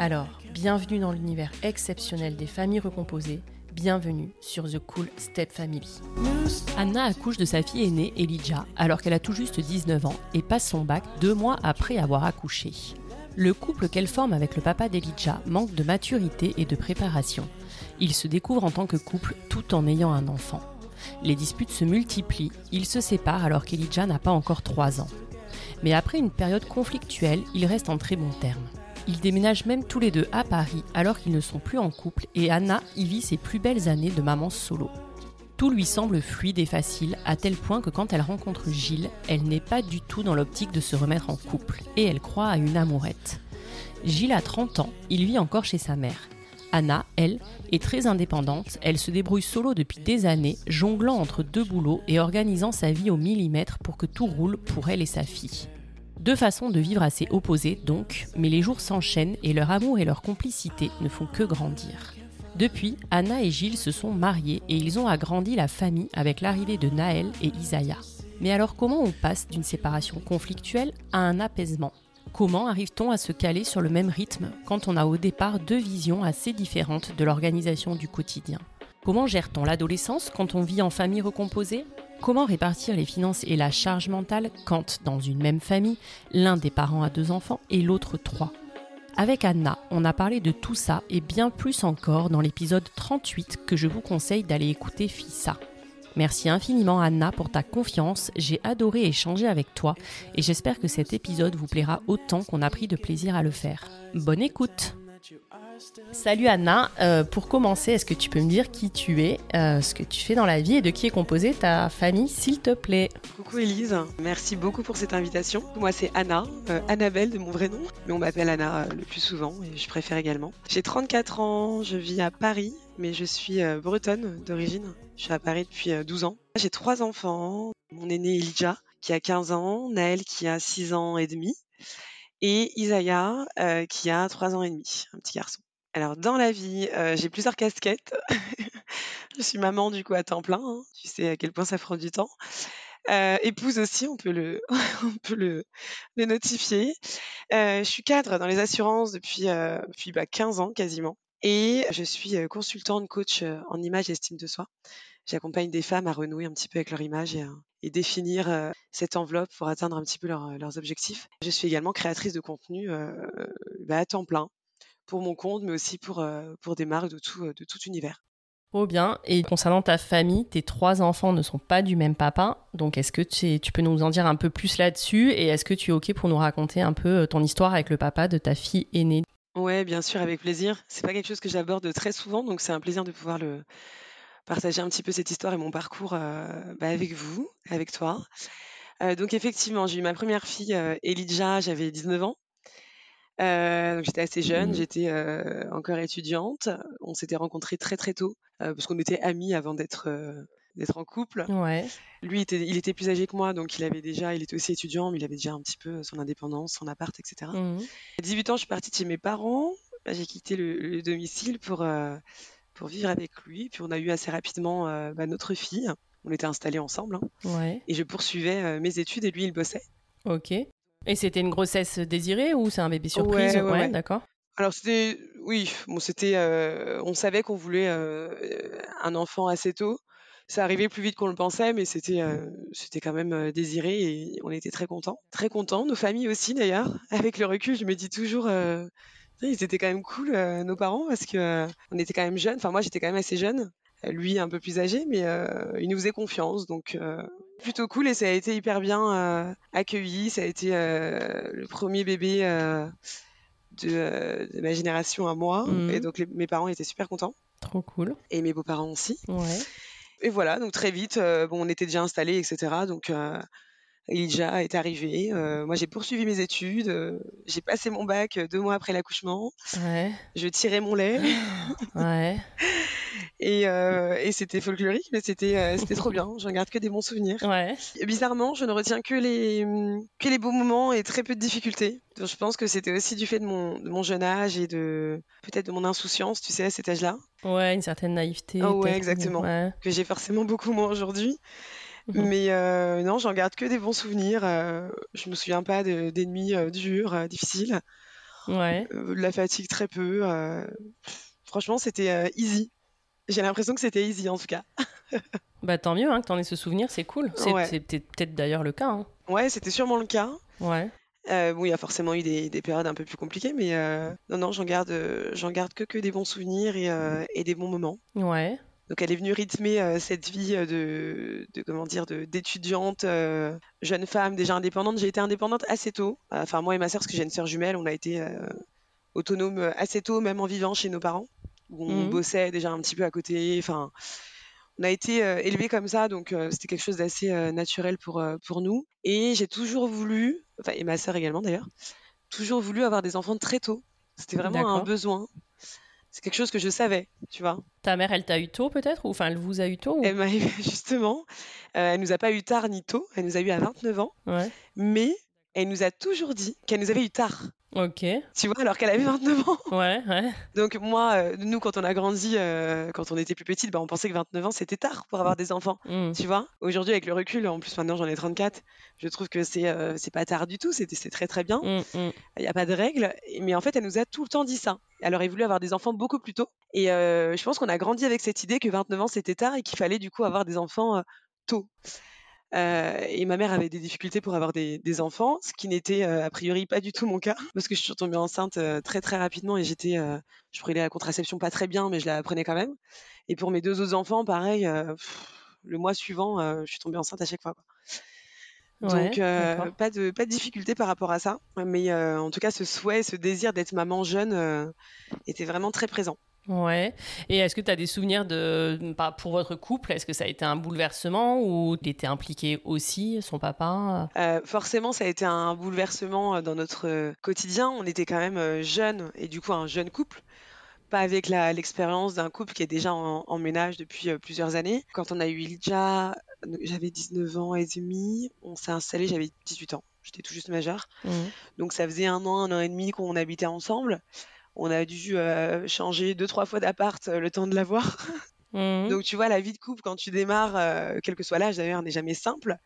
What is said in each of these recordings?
Alors, bienvenue dans l'univers exceptionnel des familles recomposées bienvenue sur The Cool Step Family. Anna accouche de sa fille aînée, Elijah, alors qu'elle a tout juste 19 ans et passe son bac deux mois après avoir accouché. Le couple qu'elle forme avec le papa d'Elijah manque de maturité et de préparation. Ils se découvrent en tant que couple tout en ayant un enfant. Les disputes se multiplient, ils se séparent alors qu'Elijah n'a pas encore 3 ans. Mais après une période conflictuelle, ils restent en très bons termes. Ils déménagent même tous les deux à Paris alors qu'ils ne sont plus en couple et Anna y vit ses plus belles années de maman solo. Tout lui semble fluide et facile à tel point que quand elle rencontre Gilles, elle n'est pas du tout dans l'optique de se remettre en couple et elle croit à une amourette. Gilles a 30 ans, il vit encore chez sa mère. Anna, elle, est très indépendante, elle se débrouille solo depuis des années, jonglant entre deux boulots et organisant sa vie au millimètre pour que tout roule pour elle et sa fille. Deux façons de vivre assez opposées donc, mais les jours s'enchaînent et leur amour et leur complicité ne font que grandir. Depuis, Anna et Gilles se sont mariés et ils ont agrandi la famille avec l'arrivée de Naël et Isaiah. Mais alors comment on passe d'une séparation conflictuelle à un apaisement? Comment arrive-t-on à se caler sur le même rythme quand on a au départ deux visions assez différentes de l'organisation du quotidien? Comment gère-t-on l'adolescence quand on vit en famille recomposée? Comment répartir les finances et la charge mentale quand, dans une même famille, l'un des parents a deux enfants et l'autre trois? Avec Anna, on a parlé de tout ça et bien plus encore dans l'épisode 38 que je vous conseille d'aller écouter Fissa. Merci infiniment Anna pour ta confiance, j'ai adoré échanger avec toi et j'espère que cet épisode vous plaira autant qu'on a pris de plaisir à le faire. Bonne écoute Salut Anna, euh, pour commencer, est-ce que tu peux me dire qui tu es, euh, ce que tu fais dans la vie et de qui est composée ta famille, s'il te plaît? Coucou Elise, merci beaucoup pour cette invitation. Moi c'est Anna, euh, Annabelle de mon vrai nom, mais on m'appelle Anna le plus souvent et je préfère également. J'ai 34 ans, je vis à Paris, mais je suis bretonne d'origine. Je suis à Paris depuis 12 ans. J'ai trois enfants, mon aîné Elijah qui a 15 ans, Naël qui a 6 ans et demi et Isaiah qui a 3 ans et demi, un petit garçon. Alors dans la vie, euh, j'ai plusieurs casquettes. Je suis maman du coup à temps plein, hein. Tu sais à quel point ça prend du temps. Euh, épouse aussi, on peut le notifier. Euh, je suis cadre dans les assurances depuis, depuis, bah, 15 ans quasiment. Et je suis consultante, coach en image et estime de soi. J'accompagne des femmes à renouer un petit peu avec leur image et, définir cette enveloppe pour atteindre un petit peu leurs objectifs. Je suis également créatrice de contenu bah, à temps plein pour mon compte, mais aussi pour, pour des marques de tout, de tout univers. Oh bien. Et concernant ta famille, tes trois enfants ne sont pas du même papa. Donc, est-ce que tu, tu, peux nous en dire un peu plus là-dessus? Et est-ce que tu es OK pour nous raconter un peu ton histoire avec le papa de ta fille aînée? Ouais, bien sûr, avec plaisir. C'est pas quelque chose que j'aborde très souvent, donc c'est un plaisir de pouvoir le partager un petit peu cette histoire et mon parcours euh, bah, avec vous, avec toi. Euh, donc effectivement, j'ai eu ma première fille, euh, Elijah, j'avais 19 ans. Donc j'étais assez jeune, mmh. j'étais encore étudiante. On s'était rencontrés très très tôt parce qu'on était amis avant d'être d'être en couple. Ouais. Lui, était, il était plus âgé que moi, donc il avait déjà, il était aussi étudiant, mais il avait déjà un petit peu son indépendance, son appart, etc. Mmh. À 18 ans, je suis partie de chez mes parents. J'ai quitté le, domicile pour, euh, pour vivre avec lui. Puis on a eu assez rapidement euh, bah, notre fille. On était installés ensemble. Hein. Ouais. Et je poursuivais euh, mes études et lui, il bossait. Ok. Et c'était une grossesse désirée ou c'est un bébé surprise Ouais, ouais, d'accord. Alors c'était, oui, bon, c'était, on savait qu'on voulait un enfant assez tôt ça arrivait plus vite qu'on le pensait, mais c'était euh, c'était quand même euh, désiré et on était très contents. Très contents, nos familles aussi d'ailleurs. Avec le recul, je me dis toujours, euh, ils étaient quand même cool, nos parents, parce que on était quand même jeunes. Enfin, moi, j'étais quand même assez jeune. Lui, un peu plus âgé, mais il nous faisait confiance, donc plutôt cool et ça a été hyper bien accueilli. Ça a été le premier bébé. De, ma génération à moi. Mmh. Et donc mes parents étaient super contents. Trop cool. Et mes beaux-parents aussi. Ouais. Et voilà, donc très vite, euh, bon, on était déjà installés, etc. Donc euh, Elijah est arrivé. Euh, moi, j'ai poursuivi mes études. j'ai passé mon bac deux mois après l'accouchement. Ouais. Je tirais mon lait. ouais. Et, et c'était folklorique, mais c'était c'était trop bien. J'en garde que des bons souvenirs. Ouais. bizarrement, je ne retiens que les que les beaux moments et très peu de difficultés. Donc, je pense que c'était aussi du fait de mon, de mon jeune âge et de peut-être de mon insouciance, tu sais, à cet âge-là. Ouais, une certaine naïveté. Oh, ouais, exactement. Que j'ai forcément beaucoup moins aujourd'hui. Mhm. Mais euh, non, j'en garde que des bons souvenirs. Euh, je me souviens pas d'ennemis euh, durs, euh, difficiles. Ouais. de la fatigue très peu. franchement, c'était easy. J'ai l'impression que c'était easy en tout cas. bah tant mieux hein, que t'en aies ce souvenir, c'est cool. C'est peut-être d'ailleurs le cas. Hein. Ouais, c'était sûrement le cas. Ouais. Euh, bon, il y a forcément eu des, périodes un peu plus compliquées, mais euh, non, non, j'en garde, j'en garde que, que des bons souvenirs et, euh, et, des bons moments. Ouais. Donc, elle est venue rythmer cette vie de, de, comment dire, d'étudiante, jeune femme, déjà indépendante. J'ai été indépendante assez tôt. Enfin, moi et ma sœur, parce que j'ai une sœur jumelle, on a été autonome assez tôt, même en vivant chez nos parents, où on mmh. bossait déjà un petit peu à côté. Enfin, on a été élevés comme ça, donc c'était quelque chose d'assez naturel pour, pour nous. Et j'ai toujours voulu, enfin, et ma sœur également d'ailleurs, toujours voulu avoir des enfants très tôt. C'était vraiment un besoin. C'est quelque chose que je savais, tu vois. Ta mère, elle t'a eu tôt peut-être? Ou enfin, elle vous a eu tôt Elle m'a eu, justement. elle nous a pas eu tard ni tôt. Elle nous a eu à 29 ans. Ouais. Mais elle nous a toujours dit qu'elle nous avait eu tard. Ok. Tu vois, alors qu'elle avait 29 ans. Ouais, ouais. Donc moi, euh, nous, quand on a grandi, euh, quand on était plus petite, bah, on pensait que 29 ans, c'était tard pour avoir des enfants. Mm. Tu vois Aujourd'hui, avec le recul, en plus maintenant j'en ai 34, je trouve que c'est euh, c'est pas tard du tout, c'est très très bien. Mm, mm. Il n'y a pas de règles. Mais en fait, elle nous a tout le temps dit ça. Elle aurait voulu avoir des enfants beaucoup plus tôt. Et je pense qu'on a grandi avec cette idée que 29 ans, c'était tard et qu'il fallait du coup avoir des enfants tôt. Euh, et ma mère avait des difficultés pour avoir des, enfants, ce qui n'était euh, a priori pas du tout mon cas, parce que je suis tombée enceinte euh, très très rapidement et j'étais, je prenais la contraception pas très bien, mais je la prenais quand même. Et pour mes deux autres enfants, pareil, le mois suivant, je suis tombée enceinte à chaque fois. Donc pas de pas de difficulté par rapport à ça, mais en tout cas ce souhait, ce désir d'être maman jeune était vraiment très présent. Ouais. Et est-ce que tu as des souvenirs de, pour votre couple Est-ce que ça a été un bouleversement ou il était impliqué aussi, son papa? Euh, Forcément, ça a été un bouleversement euh, dans notre euh, quotidien. On était quand même jeunes et du coup un jeune couple. Pas avec l'expérience d'un couple qui est déjà en, ménage depuis plusieurs années. Quand on a eu Ilja, j'avais 19 ans et demi. On s'est installé, j'avais 18 ans. J'étais tout juste majeure. Mmh. Donc ça faisait un an, un an et demi qu'on habitait ensemble on a dû euh, changer deux trois fois d'appart euh, le temps de l'avoir. Mmh. Donc tu vois la vie de couple quand tu démarres, euh, quel que soit l'âge d'ailleurs, n'est jamais simple.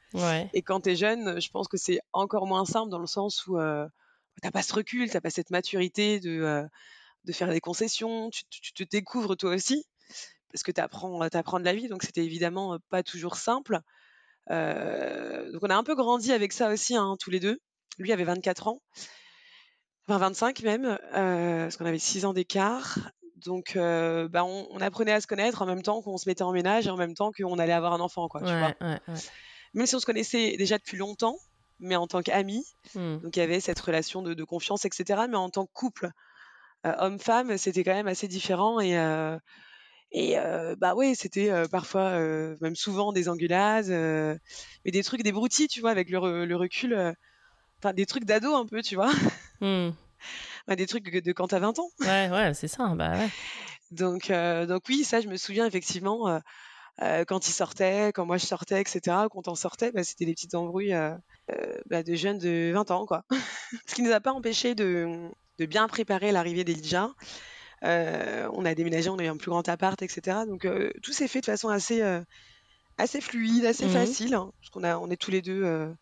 Et quand tu es jeune, je pense que c'est encore moins simple dans le sens où tu t'as pas ce recul, t'as pas cette maturité de de faire des concessions, tu, te découvres toi aussi, parce que tu apprends, apprends de la vie, donc c'était évidemment pas toujours simple. donc on a un peu grandi avec ça aussi, hein, tous les deux. Lui avait 24 ans, enfin 25 même, parce qu'on avait 6 ans d'écart. Donc, bah, on, apprenait à se connaître en même temps qu'on se mettait en ménage et en même temps qu'on allait avoir un enfant, quoi. Même si on se connaissait déjà depuis longtemps, mais en tant qu'amis, mmh. donc il y avait cette relation de, confiance, etc. Mais en tant que couple, homme-femme, c'était quand même assez différent et et bah ouais, c'était parfois, même souvent des engueulades, mais des trucs, des broutilles, tu vois, avec le, le recul, enfin des trucs d'ado un peu, tu vois. Mmh. des trucs de quand t'as 20 ans. Ouais, ouais, c'est ça. Bah ouais. Donc, donc oui, ça, je me souviens effectivement. quand il sortait, quand moi je sortais, etc., quand on sortait, bah, c'était des petites embrouilles bah, de jeunes de 20 ans, quoi. Ce qui ne nous a pas empêché de, de bien préparer l'arrivée d'Elijah. Euh, on a déménagé, on a eu un plus grand appart, etc. Donc euh, tout s'est fait de façon assez, euh, assez fluide, assez mmh facile, hein, parce qu'on a, on est tous les deux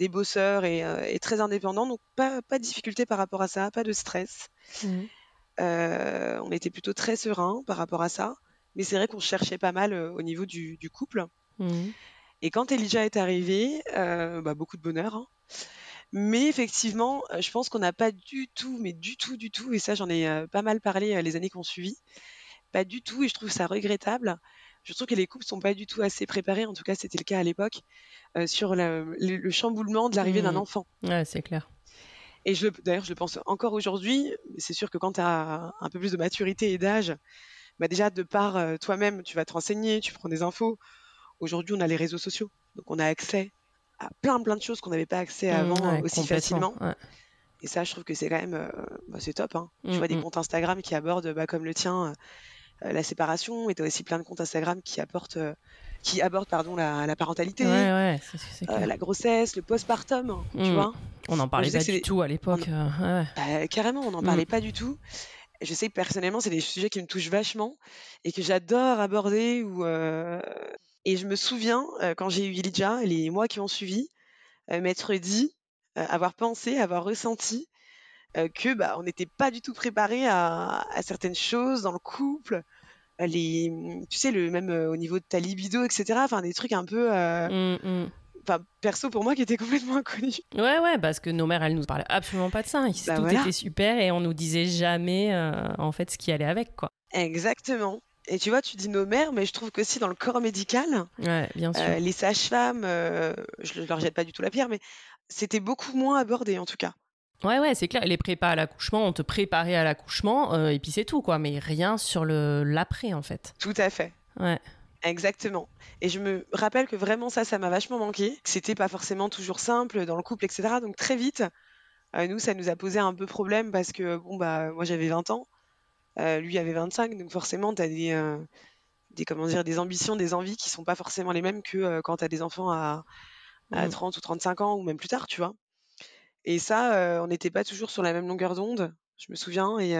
des bosseurs et, très indépendants, donc pas, pas de difficulté par rapport à ça, pas de stress. Mmh on était plutôt très serein par rapport à ça, mais c'est vrai qu'on cherchait pas mal au niveau du, couple. Mmh et quand Elijah est arrivé, bah, beaucoup de bonheur. Hein. Mais effectivement, euh, je pense qu'on n'a pas du tout, mais du tout, du tout, et ça j'en ai euh, pas mal parlé euh, les années qui ont suivi, pas du tout, et je trouve ça regrettable. Je trouve que les couples sont pas du tout assez préparés, en tout cas c'était le cas à l'époque, sur le, chamboulement de l'arrivée d'un mmh. enfant. Ouais, c'est clair. Et je d'ailleurs, je le pense encore aujourd'hui, c'est sûr que quand tu as un peu plus de maturité et d'âge, bah déjà de par toi-même, tu vas te renseigner, tu prends des infos. Aujourd'hui, on a les réseaux sociaux, donc on a accès plein plein de choses qu'on n'avait pas accès mmh, avant aussi facilement. Et ça, je trouve que c'est quand même, euh, bah, c'est top. Hein. tu mmh, vois des comptes Instagram qui abordent, bah, comme le tien, euh, euh, la séparation, et tu as aussi plein de comptes Instagram qui apportent, qui abordent pardon la, parentalité, la grossesse, le postpartum, tu vois. On n'en parlait pas du tout à l'époque. Bah, carrément, on n'en parlait pas du tout. Je sais que personnellement, c'est des sujets qui me touchent vachement et que j'adore aborder ou et je me souviens, quand j'ai eu Elijah, les mois qui ont suivi, m'être dit, avoir pensé, avoir ressenti que bah, on n'était pas du tout préparé à, certaines choses dans le couple. Les, mmh, tu sais, le même au niveau de ta libido, etc. Enfin, des trucs un peu. Mmh, mmh. Enfin, perso pour moi qui était complètement inconnu. Ouais, ouais, parce que nos mères, elles nous parlaient absolument pas de ça. Bah, tout était super et on nous disait jamais en fait ce qui allait avec, quoi. Exactement. Et tu vois, tu dis nos mères, mais je trouve que si dans le corps médical, bien sûr. Euh, les sages-femmes, euh, je ne leur jette pas du tout la pierre, mais c'était beaucoup moins abordé en tout cas. Ouais, ouais, c'est clair. Les prépas à l'accouchement, on te préparait à l'accouchement, euh, et puis c'est tout, quoi. Mais rien sur le l'après, en fait. Tout à fait. Ouais. Exactement. Et je me rappelle que vraiment ça, ça m'a vachement manqué. C'était pas forcément toujours simple dans le couple, etc. Donc très vite, nous, ça nous a posé un peu problème parce que, bon, bah, moi j'avais 20 ans. Euh, lui avait 25, donc forcément, tu as des, euh, des, comment dire, des ambitions, des envies qui sont pas forcément les mêmes que euh, quand tu as des enfants à, à 30 mmh. ou 35 ans ou même plus tard, tu vois. Et ça, on n'était pas toujours sur la même longueur d'onde, je me souviens. Et,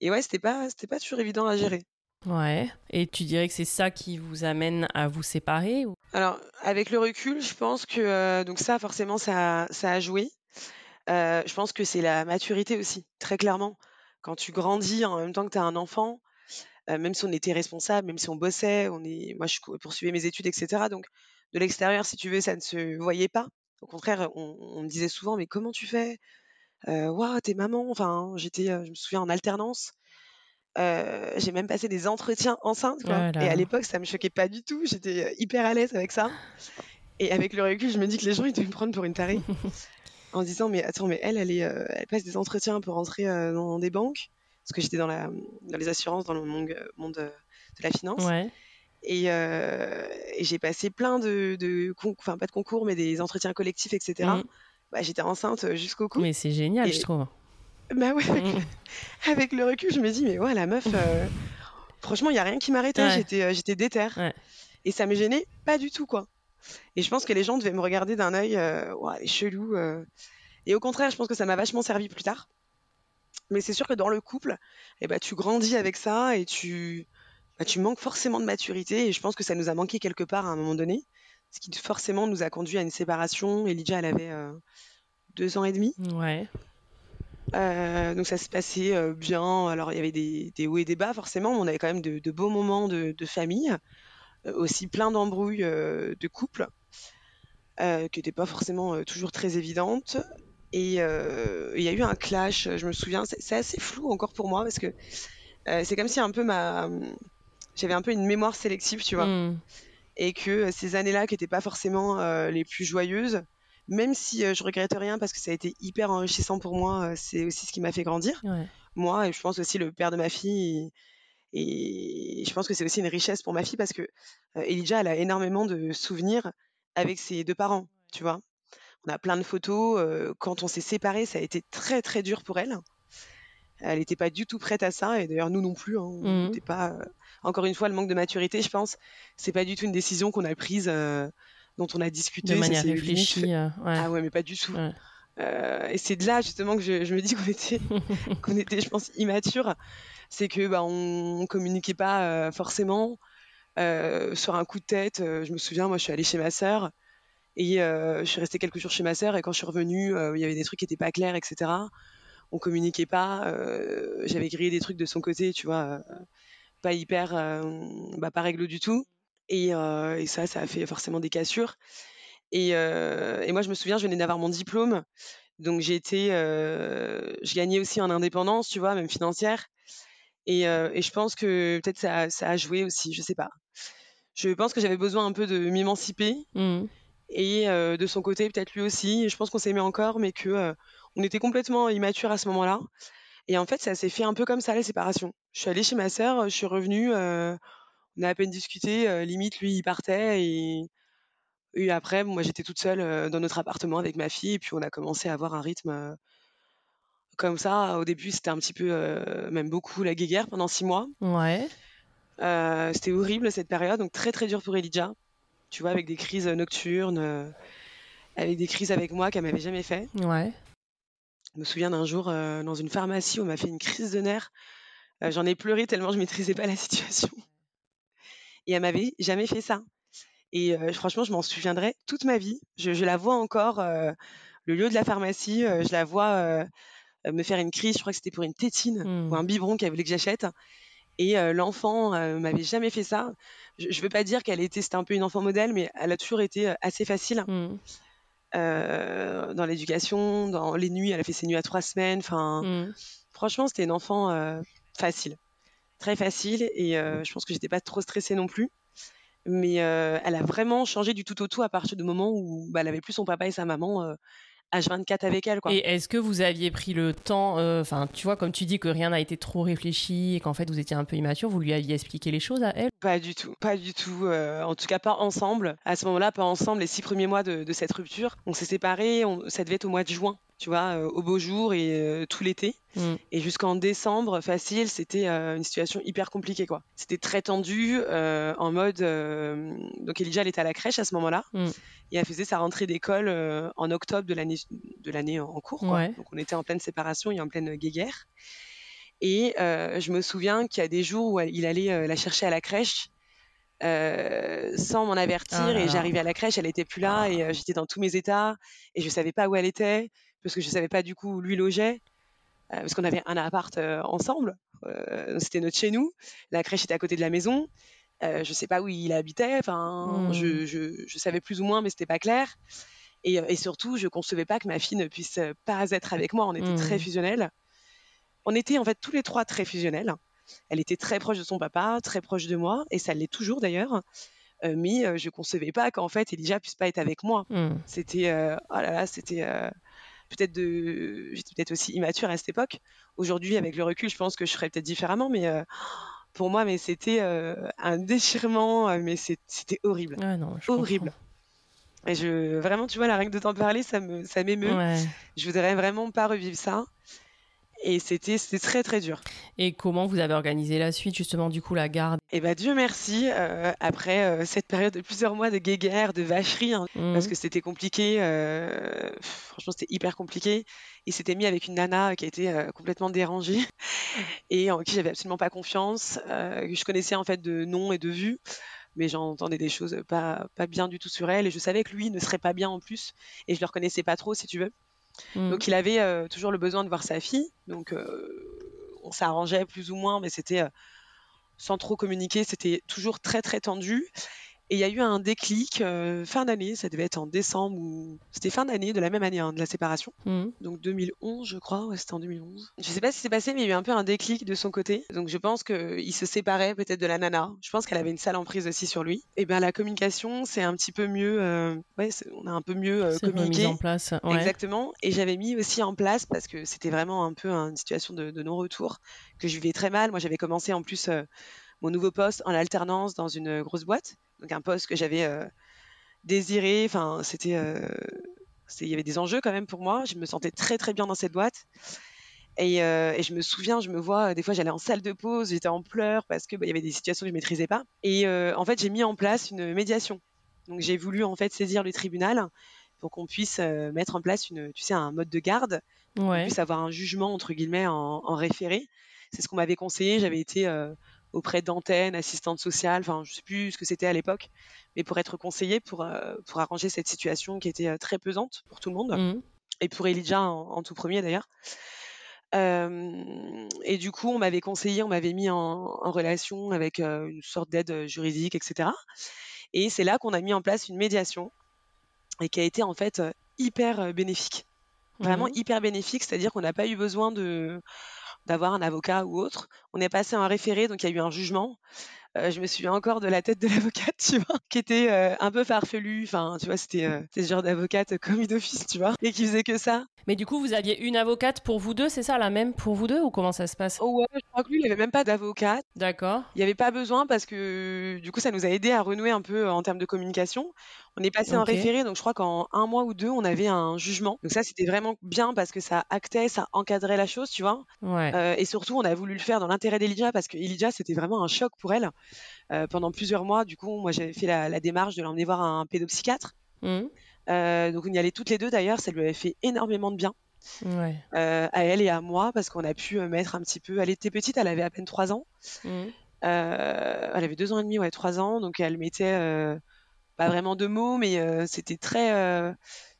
et ouais, c'était pas, c'était pas toujours évident à gérer. Ouais. Et tu dirais que c'est ça qui vous amène à vous séparer ou... Alors, avec le recul, je pense que donc ça, forcément, ça, ça a joué. je pense que c'est la maturité aussi, très clairement quand tu grandis en même temps que tu as un enfant, même si on était responsable, même si on bossait, on est, moi je poursuivais mes études, etc. Donc de l'extérieur, si tu veux, ça ne se voyait pas. Au contraire, on, me disait souvent, mais comment tu fais? Waouh, t'es maman. Enfin, j'étais, je me souviens en alternance. j'ai même passé des entretiens enceintes. Quoi. Et à l'époque, ça me choquait pas du tout. J'étais hyper à l'aise avec ça. Et avec le recul, je me dis que les gens, ils devaient me prendre pour une tarée. en se disant mais attends mais elle elle est euh, elle passe des entretiens pour rentrer euh, dans, des banques? Parce que j'étais dans la dans les assurances dans le monde, monde de la finance et, j'ai passé plein de, de enfin pas de concours mais des entretiens collectifs etc mmh. bah, j'étais enceinte jusqu'au cou mais c'est génial je trouve bah ouais mmh. avec, le recul je me dis mais ouais la meuf franchement il y a rien qui m'arrêtait j'étais j'étais déter et ça me gênait pas du tout quoi et je pense que les gens devaient me regarder d'un œil, euh, ouais, chelou. Et au contraire, je pense que ça m'a vachement servi plus tard. Mais c'est sûr que dans le couple, eh ben, tu grandis avec ça et tu, bah, tu manques forcément de maturité. Et je pense que ça nous a manqué quelque part à un moment donné. Ce qui forcément nous a conduit à une séparation. Elijah, elle avait euh, deux ans et demi. Ouais. donc ça se passait bien. Alors il y avait des, hauts et des bas forcément, mais on avait quand même de, beaux moments de, famille, aussi plein d'embrouilles de couple, qui n'étaient pas forcément toujours très évidentes. Et il y a eu un clash, je me souviens, c'est assez flou encore pour moi parce que c'est comme si un peu ma, j'avais un peu une mémoire sélective, tu vois. Mmh. Et que ces années-là, qui n'étaient pas forcément les plus joyeuses, même si je regrette rien parce que ça a été hyper enrichissant pour moi, c'est aussi ce qui m'a fait grandir. Moi, et je pense aussi le père de ma fille. Et, je pense que c'est aussi une richesse pour ma fille parce que Elijah, elle a énormément de souvenirs avec ses deux parents, tu vois. On a plein de photos. quand on s'est séparés, ça a été très très dur pour elle. Elle n'était pas du tout prête à ça, et d'ailleurs nous non plus. Hein, on mmh. pas. Encore une fois, le manque de maturité, je pense, c'est pas du tout une décision qu'on a prise dont on a discuté. De manière réfléchie. Euh, ah ouais, mais pas du tout. Euh, et c'est de là justement que je, me dis qu'on était, qu'on était, je pense, immature. C'est que bah, on, communiquait pas euh, forcément. sur un coup de tête, je me souviens, moi, je suis allée chez ma sœur et je suis restée quelques jours chez ma sœur. Et quand je suis revenue, il y avait des trucs qui étaient pas clairs, etc. On communiquait pas. J'avais grillé des trucs de son côté, tu vois, pas hyper, bah, pas réglo du tout. Et, ça, ça a fait forcément des cassures. Et, moi, je me souviens, je venais d'avoir mon diplôme. Donc, j'ai été, je gagnais aussi en indépendance, tu vois, même financière. Et, je pense que peut-être ça, ça, a joué aussi, je sais pas. Je pense que j'avais besoin un peu de m'émanciper. Mmh. Et de son côté, peut-être lui aussi. Je pense qu'on s'aimait encore, mais que on était complètement immature à ce moment-là. Et en fait, ça s'est fait un peu comme ça, la séparation. Je suis allée chez ma sœur, je suis revenue on a à peine discuté, limite lui il partait et, et après moi j'étais toute seule dans notre appartement avec ma fille et puis on a commencé à avoir un rythme comme ça. Au début c'était un petit peu, même beaucoup la guéguerre pendant six mois. Ouais. c'était horrible cette période, donc très très dur pour Elijah. Tu vois, avec des crises nocturnes, avec des crises avec moi qu'elle m'avait jamais fait. Ouais. Je me souviens d'un jour dans une pharmacie où on m'a fait une crise de nerfs. J'en ai pleuré tellement je maîtrisais pas la situation. Et elle m'avait jamais fait ça. Et franchement, je m'en souviendrai toute ma vie. Je, la vois encore, le lieu de la pharmacie, je la vois me faire une crise. Je crois que c'était pour une tétine ou mmh. un biberon qu'elle voulait que j'achète. Et l'enfant m'avait jamais fait ça. Je, ne veux pas dire qu'elle était, c'était un peu une enfant modèle, mais elle a toujours été assez facile. Mmh. Dans l'éducation, dans les nuits, elle a fait ses nuits à trois semaines. Enfin, mmh. franchement, c'était une enfant facile très facile et euh, je pense que j'étais pas trop stressée non plus. Mais euh, elle a vraiment changé du tout au tout à partir du moment où bah, elle avait plus son papa et sa maman H24 euh, avec elle. Quoi. Et est-ce que vous aviez pris le temps, enfin, tu vois, comme tu dis que rien n'a été trop réfléchi et qu'en fait vous étiez un peu immature, vous lui aviez expliqué les choses à elle? Pas du tout, pas du tout. en tout cas, pas ensemble. À ce moment-là, pas ensemble. Les six premiers mois de, cette rupture, on s'est séparés. ça devait être au mois de juin tu vois, au beau jour et tout l'été. Mm. Et jusqu'en décembre, facile, c'était une situation hyper compliquée, quoi. C'était très tendu, en mode. donc Elijah, elle était à la crèche à ce moment-là, mm. et elle faisait sa rentrée d'école en octobre de l'année de l'année en cours. Donc on était en pleine séparation et en pleine guéguerre. Et je me souviens qu'il y a des jours où il allait la chercher à la crèche. sans m'en avertir ah et j'arrivais à la crèche, elle était plus là et j'étais dans tous mes états et je savais pas où elle était parce que je savais pas du coup où lui logeait, euh, parce qu'on avait un appart euh, ensemble. Euh, c'était notre chez nous. La crèche était à côté de la maison. je sais pas où il habitait. Enfin, je, mmh. je, je, savais plus ou moins, mais c'était pas clair. Et, et, surtout, je concevais pas que ma fille ne puisse pas être avec moi. On était très mmh. fusionnels. On était en fait tous les trois très fusionnels. Elle était très proche de son papa, très proche de moi, et ça l'est toujours d'ailleurs. mais je concevais pas qu'en fait Elijah puisse pas être avec moi. Mmh. C'était, oh là là, c'était peut-être de, j'étais peut-être aussi immature à cette époque. Aujourd'hui, avec le recul, je pense que je ferais peut-être différemment, mais euh, pour moi, mais c'était euh, un déchirement, euh, mais c'était horrible, non, horrible. Et je, vraiment, tu vois, la règle de t'en parler, ça me, ça m'émeut. Je voudrais vraiment pas revivre ça. Et c'était très très dur. Et comment vous avez organisé la suite, justement, du coup, la garde? Eh bien, Dieu merci, euh, après euh, cette période de plusieurs mois de guéguerre, de vacherie, hein, mmh. parce que c'était compliqué, euh, franchement, c'était hyper compliqué. Il s'était mis avec une nana qui a été complètement dérangée et en qui j'avais absolument pas confiance, que je connaissais en fait de nom et de vue mais j'entendais des choses pas, pas bien du tout sur elle et je savais que lui ne serait pas bien en plus et je le reconnaissais pas trop si tu veux Mmh. Donc il avait toujours le besoin de voir sa fille. Donc on s'arrangeait plus ou moins, mais c'était sans trop communiquer. C'était toujours très très tendu. Et il y a eu un déclic euh, fin d'année, ça devait être en décembre ou c'était fin d'année de la même année hein, de la séparation. Mmh. Donc 2011, je crois, ouais, c'était en 2011. Je sais pas ce qui s'est passé, mais il y a eu un peu un déclic de son côté. Donc je pense qu'il se séparait peut-être de la nana. Je pense qu'elle avait une sale emprise aussi sur lui. Et bien la communication, c'est un petit peu mieux. Euh, ouais, on a un peu mieux euh, communiqué. en place. Exactement. Et j'avais mis aussi en place parce que c'était vraiment un peu une situation de, de non-retour que je vivais très mal. Moi, j'avais commencé en plus mon nouveau poste en alternance dans une grosse boîte donc un poste que j'avais euh, désiré. Enfin, c'était, euh, il y avait des enjeux quand même pour moi. Je me sentais très très bien dans cette boîte. Et, euh, je me souviens, je me vois, des fois j'allais en salle de pause, j'étais en pleurs parce que bah, y avait des situations que je maîtrisais pas. Et en fait, j'ai mis en place une médiation. Donc j'ai voulu en fait saisir le tribunal pour qu'on puisse mettre en place une, tu sais, un mode de garde, qu'on puisse avoir un jugement entre guillemets en, en référé. C'est ce qu'on m'avait conseillé. J'avais été auprès d'antennes, assistantes sociales, enfin je sais plus ce que c'était à l'époque, mais pour être conseillé pour, euh, pour arranger cette situation qui était euh, très pesante pour tout le monde, mmh. et pour Elijah en, tout premier d'ailleurs. Euh, et du coup, on m'avait conseillé, on m'avait mis en, relation avec une sorte d'aide juridique, etc. Et c'est là qu'on a mis en place une médiation et qui a été en fait hyper bénéfique. Vraiment mmh. hyper bénéfique, c'est-à-dire qu'on n'a pas eu besoin de, d'avoir un avocat ou autre. On est passé en référé, donc il y a eu un jugement. Euh, je me souviens encore de la tête de l'avocate, tu vois, qui était euh, un peu farfelue. Enfin, tu vois, c'était euh, ce genre d'avocate commis d'office, tu vois, et qui faisait que ça. Mais du coup, vous aviez une avocate pour vous deux, c'est ça, la même pour vous deux, ou comment ça se passe? Oh ouais, je crois que lui, il avait même pas d'avocate. D'accord. Il n'y avait pas besoin parce que du coup, ça nous a aidé à renouer un peu en termes de communication. On est passé en référé, donc je crois qu'en un mois ou deux, on avait un jugement. Donc ça, c'était vraiment bien parce que ça actait, ça encadrait la chose, tu vois. Ouais. et surtout, on a voulu le faire dans l'intérêt d'Elijah parce que Elijah, c'était vraiment un choc pour elle. Euh, pendant plusieurs mois. Du coup, moi, j'avais fait la, démarche de l'emmener voir un pédopsychiatre. Mmh. Euh, donc, on y allait toutes les deux d'ailleurs. Ça lui avait fait énormément de bien. Euh, à elle et à moi parce qu'on a pu mettre un petit peu. Elle était petite, elle avait à peine 3 ans. Mmh. elle avait deux ans et demi, ouais, 3 ans. Donc, elle mettait pas vraiment de mots, mais c'était très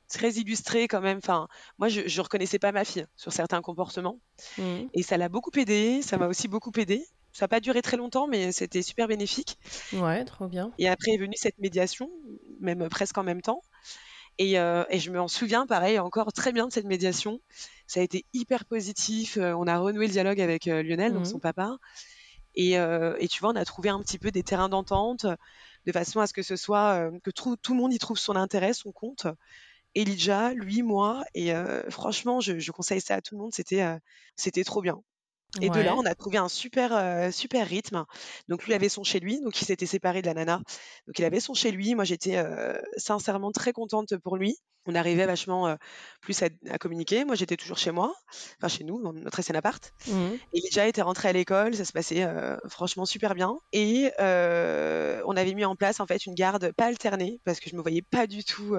très illustré quand même. Enfin, moi, je, je reconnaissais pas ma fille sur certains comportements, mmh. et ça l'a beaucoup aidé. Ça m'a aussi beaucoup aidé. Ça n'a pas duré très longtemps, mais c'était super bénéfique. Ouais, trop bien. Et après est venue cette médiation, même presque en même temps. Et, euh, je me souviens, pareil, encore très bien de cette médiation. Ça a été hyper positif. Euh, on a renoué le dialogue avec euh, Lionel, donc son mhm. papa. Et, tu vois, on a trouvé un petit peu des terrains d'entente, de façon à ce que ce soit que tout, le monde y trouve son intérêt, son compte. Elijah, lui, moi, et franchement, je, je, conseille ça à tout le monde. C'était, c'était trop bien. Et de là, on a trouvé un super, euh, super rythme. Donc lui avait son chez lui, donc il s'était séparé de la nana. Donc il avait son chez lui. Moi, j'étais euh, sincèrement très contente pour lui. On arrivait vachement euh, plus à, communiquer. Moi, j'étais toujours chez moi, enfin chez nous, dans notre ancien appart. Et déjà était rentré à l'école. Ça se passait franchement super bien. Et on avait mis en place en fait une garde pas alternée parce que je me voyais pas du tout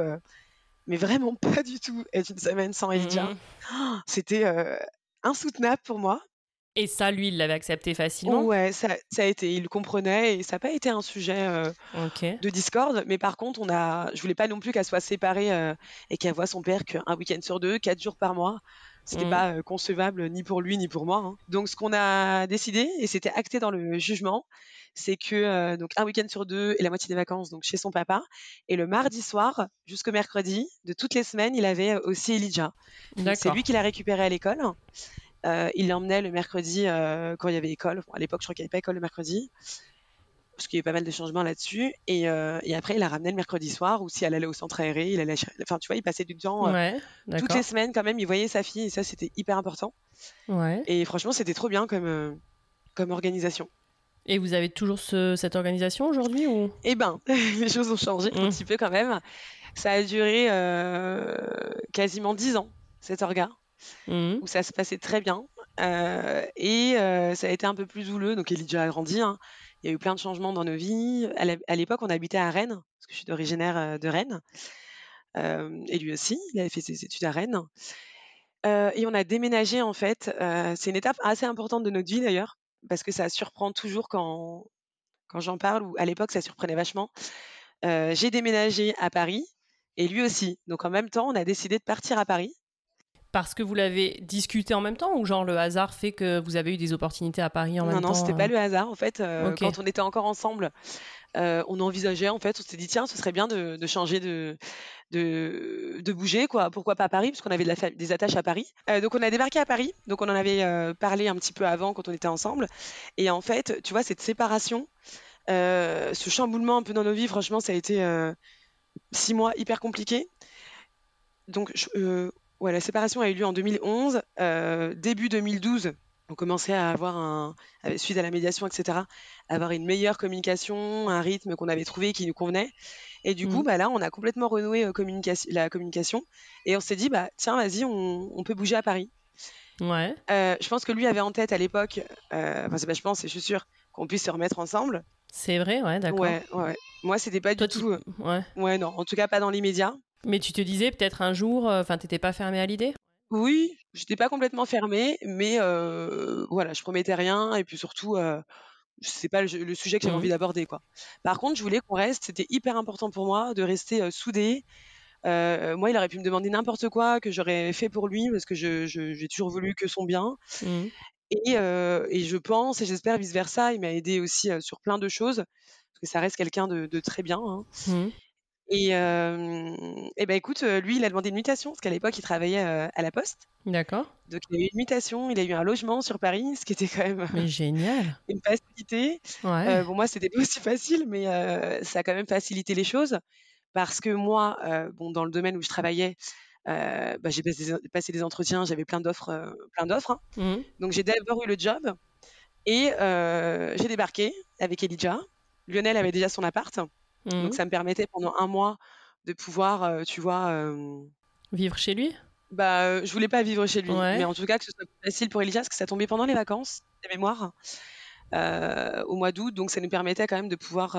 mais vraiment pas du tout être une semaine sans Elijah. Mmh. C'était insoutenable pour moi. Et ça, lui, il l'avait accepté facilement? Ouais, ça, ça, a été, il le comprenait et ça n'a pas été un sujet euh, de discorde. Mais par contre, on a, je voulais pas non plus qu'elle soit séparée euh, et qu'elle voit son père qu'un week-end sur deux, quatre jours par mois. C'était mmh. pas euh, concevable ni pour lui ni pour moi. Hein. Donc, ce qu'on a décidé, et c'était acté dans le jugement, c'est que donc un week-end sur deux et la moitié des vacances donc chez son papa. Et le mardi soir jusqu'au mercredi de toutes les semaines, il avait aussi Elijah. C'est lui qui l'a récupéré à l'école. Euh, il l'emmenait le mercredi euh, quand il y avait école. à l'époque, je crois qu'il n'y avait pas école le mercredi. Parce qu'il y a eu pas mal de changements là-dessus. Et, euh, après, il la ramenait le mercredi soir. Ou si elle allait au centre aéré, il allait. Enfin, tu vois, il passait du temps. toutes les semaines, quand même, il voyait sa fille. Et ça, c'était hyper important. Et franchement, c'était trop bien comme, comme organisation. Et vous avez toujours cette organisation aujourd'hui ou? Eh ben, les choses ont changé un mmh. petit peu quand même. Ça a duré quasiment dix ans, cet orga. Mmh. où ça se passait très bien. Euh, et euh, ça a été un peu plus houleux. Donc, Elijah a grandi. Hein. Il y a eu plein de changements dans nos vies. À l'époque, on habitait à Rennes, parce que je suis originaire euh, de Rennes. et lui aussi, il avait fait ses études à Rennes. et on a déménagé, en fait. c'est une étape assez importante de notre vie, d'ailleurs, parce que ça surprend toujours quand, quand j'en parle, ou à l'époque, ça surprenait vachement. J'ai déménagé à Paris, et lui aussi. Donc, en même temps, on a décidé de partir à Paris parce que vous l'avez discuté en même temps ou genre le hasard fait que vous avez eu des opportunités à Paris en non, même non, temps c'était euh pas le hasard. En fait, euh, quand on était encore ensemble, euh, on envisageait, en fait, on s'est dit, tiens, ce serait bien de, de changer de, de, de bouger, quoi. Pourquoi pas à Paris, parce qu'on avait de la fa- des attaches à Paris. Euh, donc, on a débarqué à Paris. Donc, on en avait parlé un petit peu avant quand on était ensemble. Et en fait, tu vois, cette séparation, ce chamboulement un peu dans nos vies, franchement, ça a été six mois hyper compliqués. Donc, je- ouais, la séparation a eu lieu en 2011. Euh, début 2012, on commençait à avoir un, suite à la médiation, etc., avoir une meilleure communication, un rythme qu'on avait trouvé qui nous convenait. Et du coup, Mhm. bah là, on a complètement renoué euh, la communication. Et on s'est dit, bah tiens, vas-y, on, on peut bouger à Paris. Ouais, Euh, je pense que lui avait en tête à l'époque, enfin, c'est pas je pense, et je suis sûre qu'on puisse se remettre ensemble. c'est vrai, ouais, d'accord. Ouais, ouais. Moi, c'était pas Toi, du tout. ouais. Ouais, non, en tout cas, pas dans l'immédiat. Mais tu te disais peut-être un jour, euh, enfin, t'étais pas fermé à l'idée? Oui, j'étais pas complètement fermée, mais euh, voilà, je promettais rien, et puis surtout, euh, c'est pas le, le sujet que j'avais Mhm. envie d'aborder, quoi. Par contre, je voulais qu'on reste, c'était hyper important pour moi de rester euh, soudés. Euh, moi, il aurait pu me demander n'importe quoi que j'aurais fait pour lui, parce que je, j'ai toujours voulu que son bien. Mhm. Et, euh, et je pense, et j'espère vice-versa, il m'a aidé aussi euh, sur plein de choses, parce que ça reste quelqu'un de, de très bien. hein. Mhm. Et, et ben écoute, lui, il a demandé une mutation, parce qu'à l'époque, il travaillait à la Poste. D'accord, Donc il a eu une mutation, il a eu un logement sur Paris, ce qui était quand même mais génial. une facilité. Ouais. Bon, moi, c'était pas aussi facile, mais ça a quand même facilité les choses. Parce que moi, bon, dans le domaine où je travaillais, euh, bah, j'ai passé, des- passé des entretiens, j'avais plein d'offres, euh, plein d'offres. hein. Mhm. Donc j'ai d'abord eu le job et euh, j'ai débarqué avec Elijah. Lionel avait déjà son appart, Donc ça me permettait pendant un mois de pouvoir, euh, tu vois, euh, Vivre chez lui? Bah, je voulais pas vivre chez lui, Ouais. mais en tout cas que ce soit plus facile pour Elijah, parce que ça tombait pendant les vacances de mémoire euh, au mois d'août, donc ça nous permettait quand même de pouvoir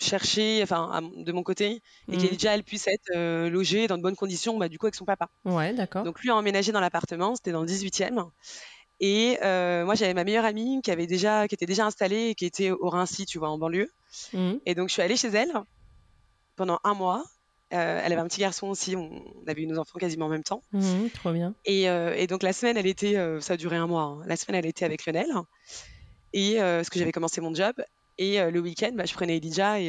chercher, enfin à de mon côté, et qu'Elijah elle puisse être euh, logée dans de bonnes conditions, bah, du coup avec son papa. Ouais, d'accord. Donc lui a emménagé dans l'appartement, c'était dans le 18e. Et euh, moi j'avais ma meilleure amie qui avait déjà, qui était déjà installée et qui était au Rincy, tu vois, en banlieue. Mhm. Et donc je suis allée chez elle pendant un mois. Euh, elle avait un petit garçon aussi, on avait eu nos enfants quasiment en même temps. Mhm, Trop bien. Et, euh, et donc la semaine, elle était, ça a duré un mois. hein. La semaine, elle était avec Lionel. Et parce que j'avais commencé mon job. Et le week-end, bah, je prenais Elijah et,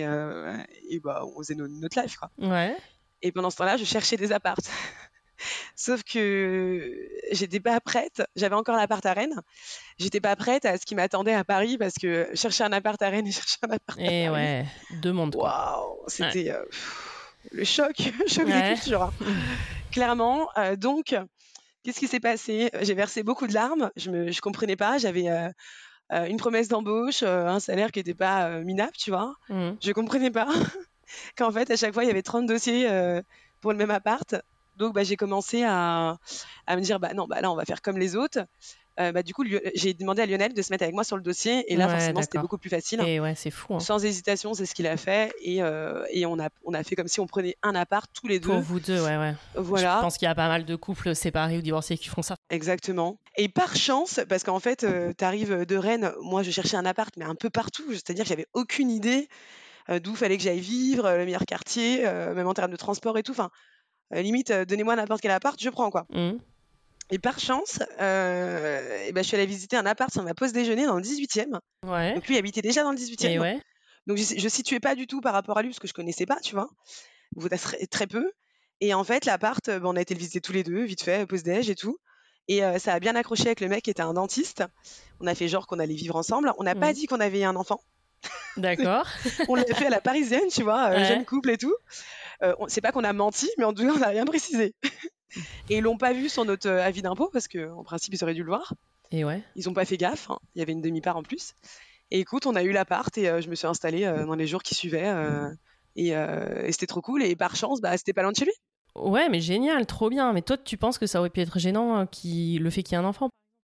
et bah, on faisait no- notre life. Quoi. Ouais. Et pendant ce temps-là, je cherchais des apparts. Sauf que j'étais pas prête. J'avais encore l'appart à Rennes. J'étais pas prête à ce qui m'attendait à Paris parce que chercher un appart à Rennes et chercher un appart à Et Paris. ouais, deux mondes quoi. Waouh, c'était euh, le choc, choc Ouais. des cultures. Clairement. Euh, donc, qu'est-ce qui s'est passé? J'ai versé beaucoup de larmes. Je me, je comprenais pas. J'avais euh, euh, une promesse d'embauche, euh, un salaire qui n'était pas euh, minable, tu vois. Mhm. Je comprenais pas qu'en fait, à chaque fois, il y avait 30 dossiers pour le même appart. Donc, bah, j'ai commencé à, à me dire, bah non, bah là, on va faire comme les autres. Euh, bah, du coup, j'ai demandé à Lionel de se mettre avec moi sur le dossier. Et là, Ouais, forcément, c'était beaucoup plus facile. Et ouais, c'est fou. hein. Sans hésitation, c'est ce qu'il a fait. Et, euh, et on, a, on a fait comme si on prenait un appart tous les deux. Pour vous deux, ouais, ouais. Voilà, Je pense qu'il y a pas mal de couples séparés ou divorcés qui font ça. exactement. Et par chance, parce qu'en fait, tu arrives de Rennes, moi je cherchais un appart, mais un peu partout. C'est-à-dire que j'avais aucune idée euh, d'où fallait que j'aille vivre, euh, le meilleur quartier, euh, même en termes de transport et tout. Enfin, euh, limite, euh, donnez-moi n'importe quel appart, je prends quoi. Mhm. Et par chance, euh, eh ben, je suis allée visiter un appart sur ma pause déjeuner dans le 18e. Ouais. Donc lui il habitait déjà dans le 18e. Et ouais. Donc je, je situais pas du tout par rapport à lui parce que je connaissais pas, tu vois. Vous très, très peu. Et en fait, l'appart, euh, ben, on a été le visiter tous les deux, vite fait, pause déj et tout. Et euh, ça a bien accroché avec le mec qui était un dentiste. On a fait genre qu'on allait vivre ensemble. On n'a pas Mhm. dit qu'on avait un enfant. D'accord. On l'a fait à la parisienne, tu vois, euh, Ouais. jeune couple et tout. Euh, c'est pas qu'on a menti, mais en tout cas, on n'a rien précisé. et ils l'ont pas vu sur notre euh, avis d'impôt parce qu'en principe, ils auraient dû le voir. Et ouais. Ils ont pas fait gaffe. hein. Il y avait une demi-part en plus. Et écoute, on a eu l'appart et euh, je me suis installée euh, dans les jours qui suivaient. euh, et et c'était trop cool. Et par chance, bah, c'était pas loin de chez lui. Ouais, mais génial, trop bien. Mais toi, tu penses que ça aurait pu être gênant euh, qui... le fait qu'il y ait un enfant?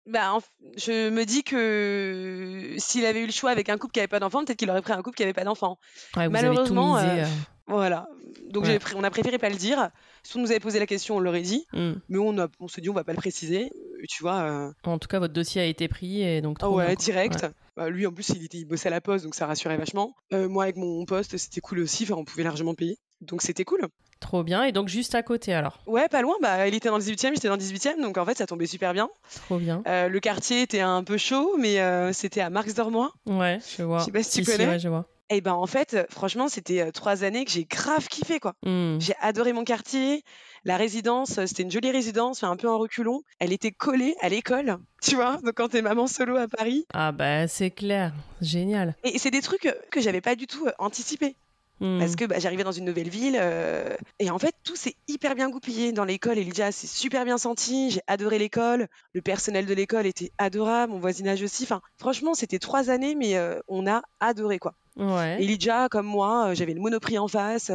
Bah, en je me dis que s'il avait eu le choix avec un couple qui avait pas d'enfant, peut-être qu'il aurait pris un couple qui avait pas d'enfant. Ouais, vous avez tout Malheureusement, misé. Voilà. Donc Ouais. on a préféré pas le dire. Si on nous avait posé la question, on l'aurait dit. hmm. Mais on, a, on se dit, on va pas le préciser. Euh, Tu vois. euh, En tout cas, votre dossier a été pris et donc Ah ouais, bien, direct. Ouais. Bah, lui, en plus, il, était, il bossait à la poste, donc ça rassurait vachement. Euh, moi, avec mon poste, c'était cool aussi. Enfin, on pouvait largement payer. Donc c'était cool. Trop bien. Et donc juste à côté alors Ouais, pas loin. Bah, il était dans le 18e, j'étais dans le 18e, donc en fait, ça tombait super bien. Trop bien. Euh, le quartier était un peu chaud, mais euh, c'était à Marx d'Ormois. Ouais, je vois. Je sais pas si tu si, connais. ouais, je vois. Et ben en fait, franchement, c'était euh, trois années que j'ai grave kiffé, quoi. Hmm. J'ai adoré mon quartier. La résidence, euh, c'était une jolie résidence, mais un peu en reculon. Elle était collée à l'école, tu vois. Donc quand t'es maman solo à Paris. Ah bah c'est clair, génial. Et c'est des trucs euh, que j'avais pas du tout anticipé. Hmm. Parce que bah, j'arrivais dans une nouvelle ville euh, et en fait tout s'est hyper bien goupillé dans l'école. Elijah s'est super bien senti, j'ai adoré l'école, le personnel de l'école était adorable, mon voisinage aussi. Enfin, franchement, c'était trois années, mais euh, on a adoré quoi. Ouais. Elijah, comme moi, euh, j'avais le Monoprix en face.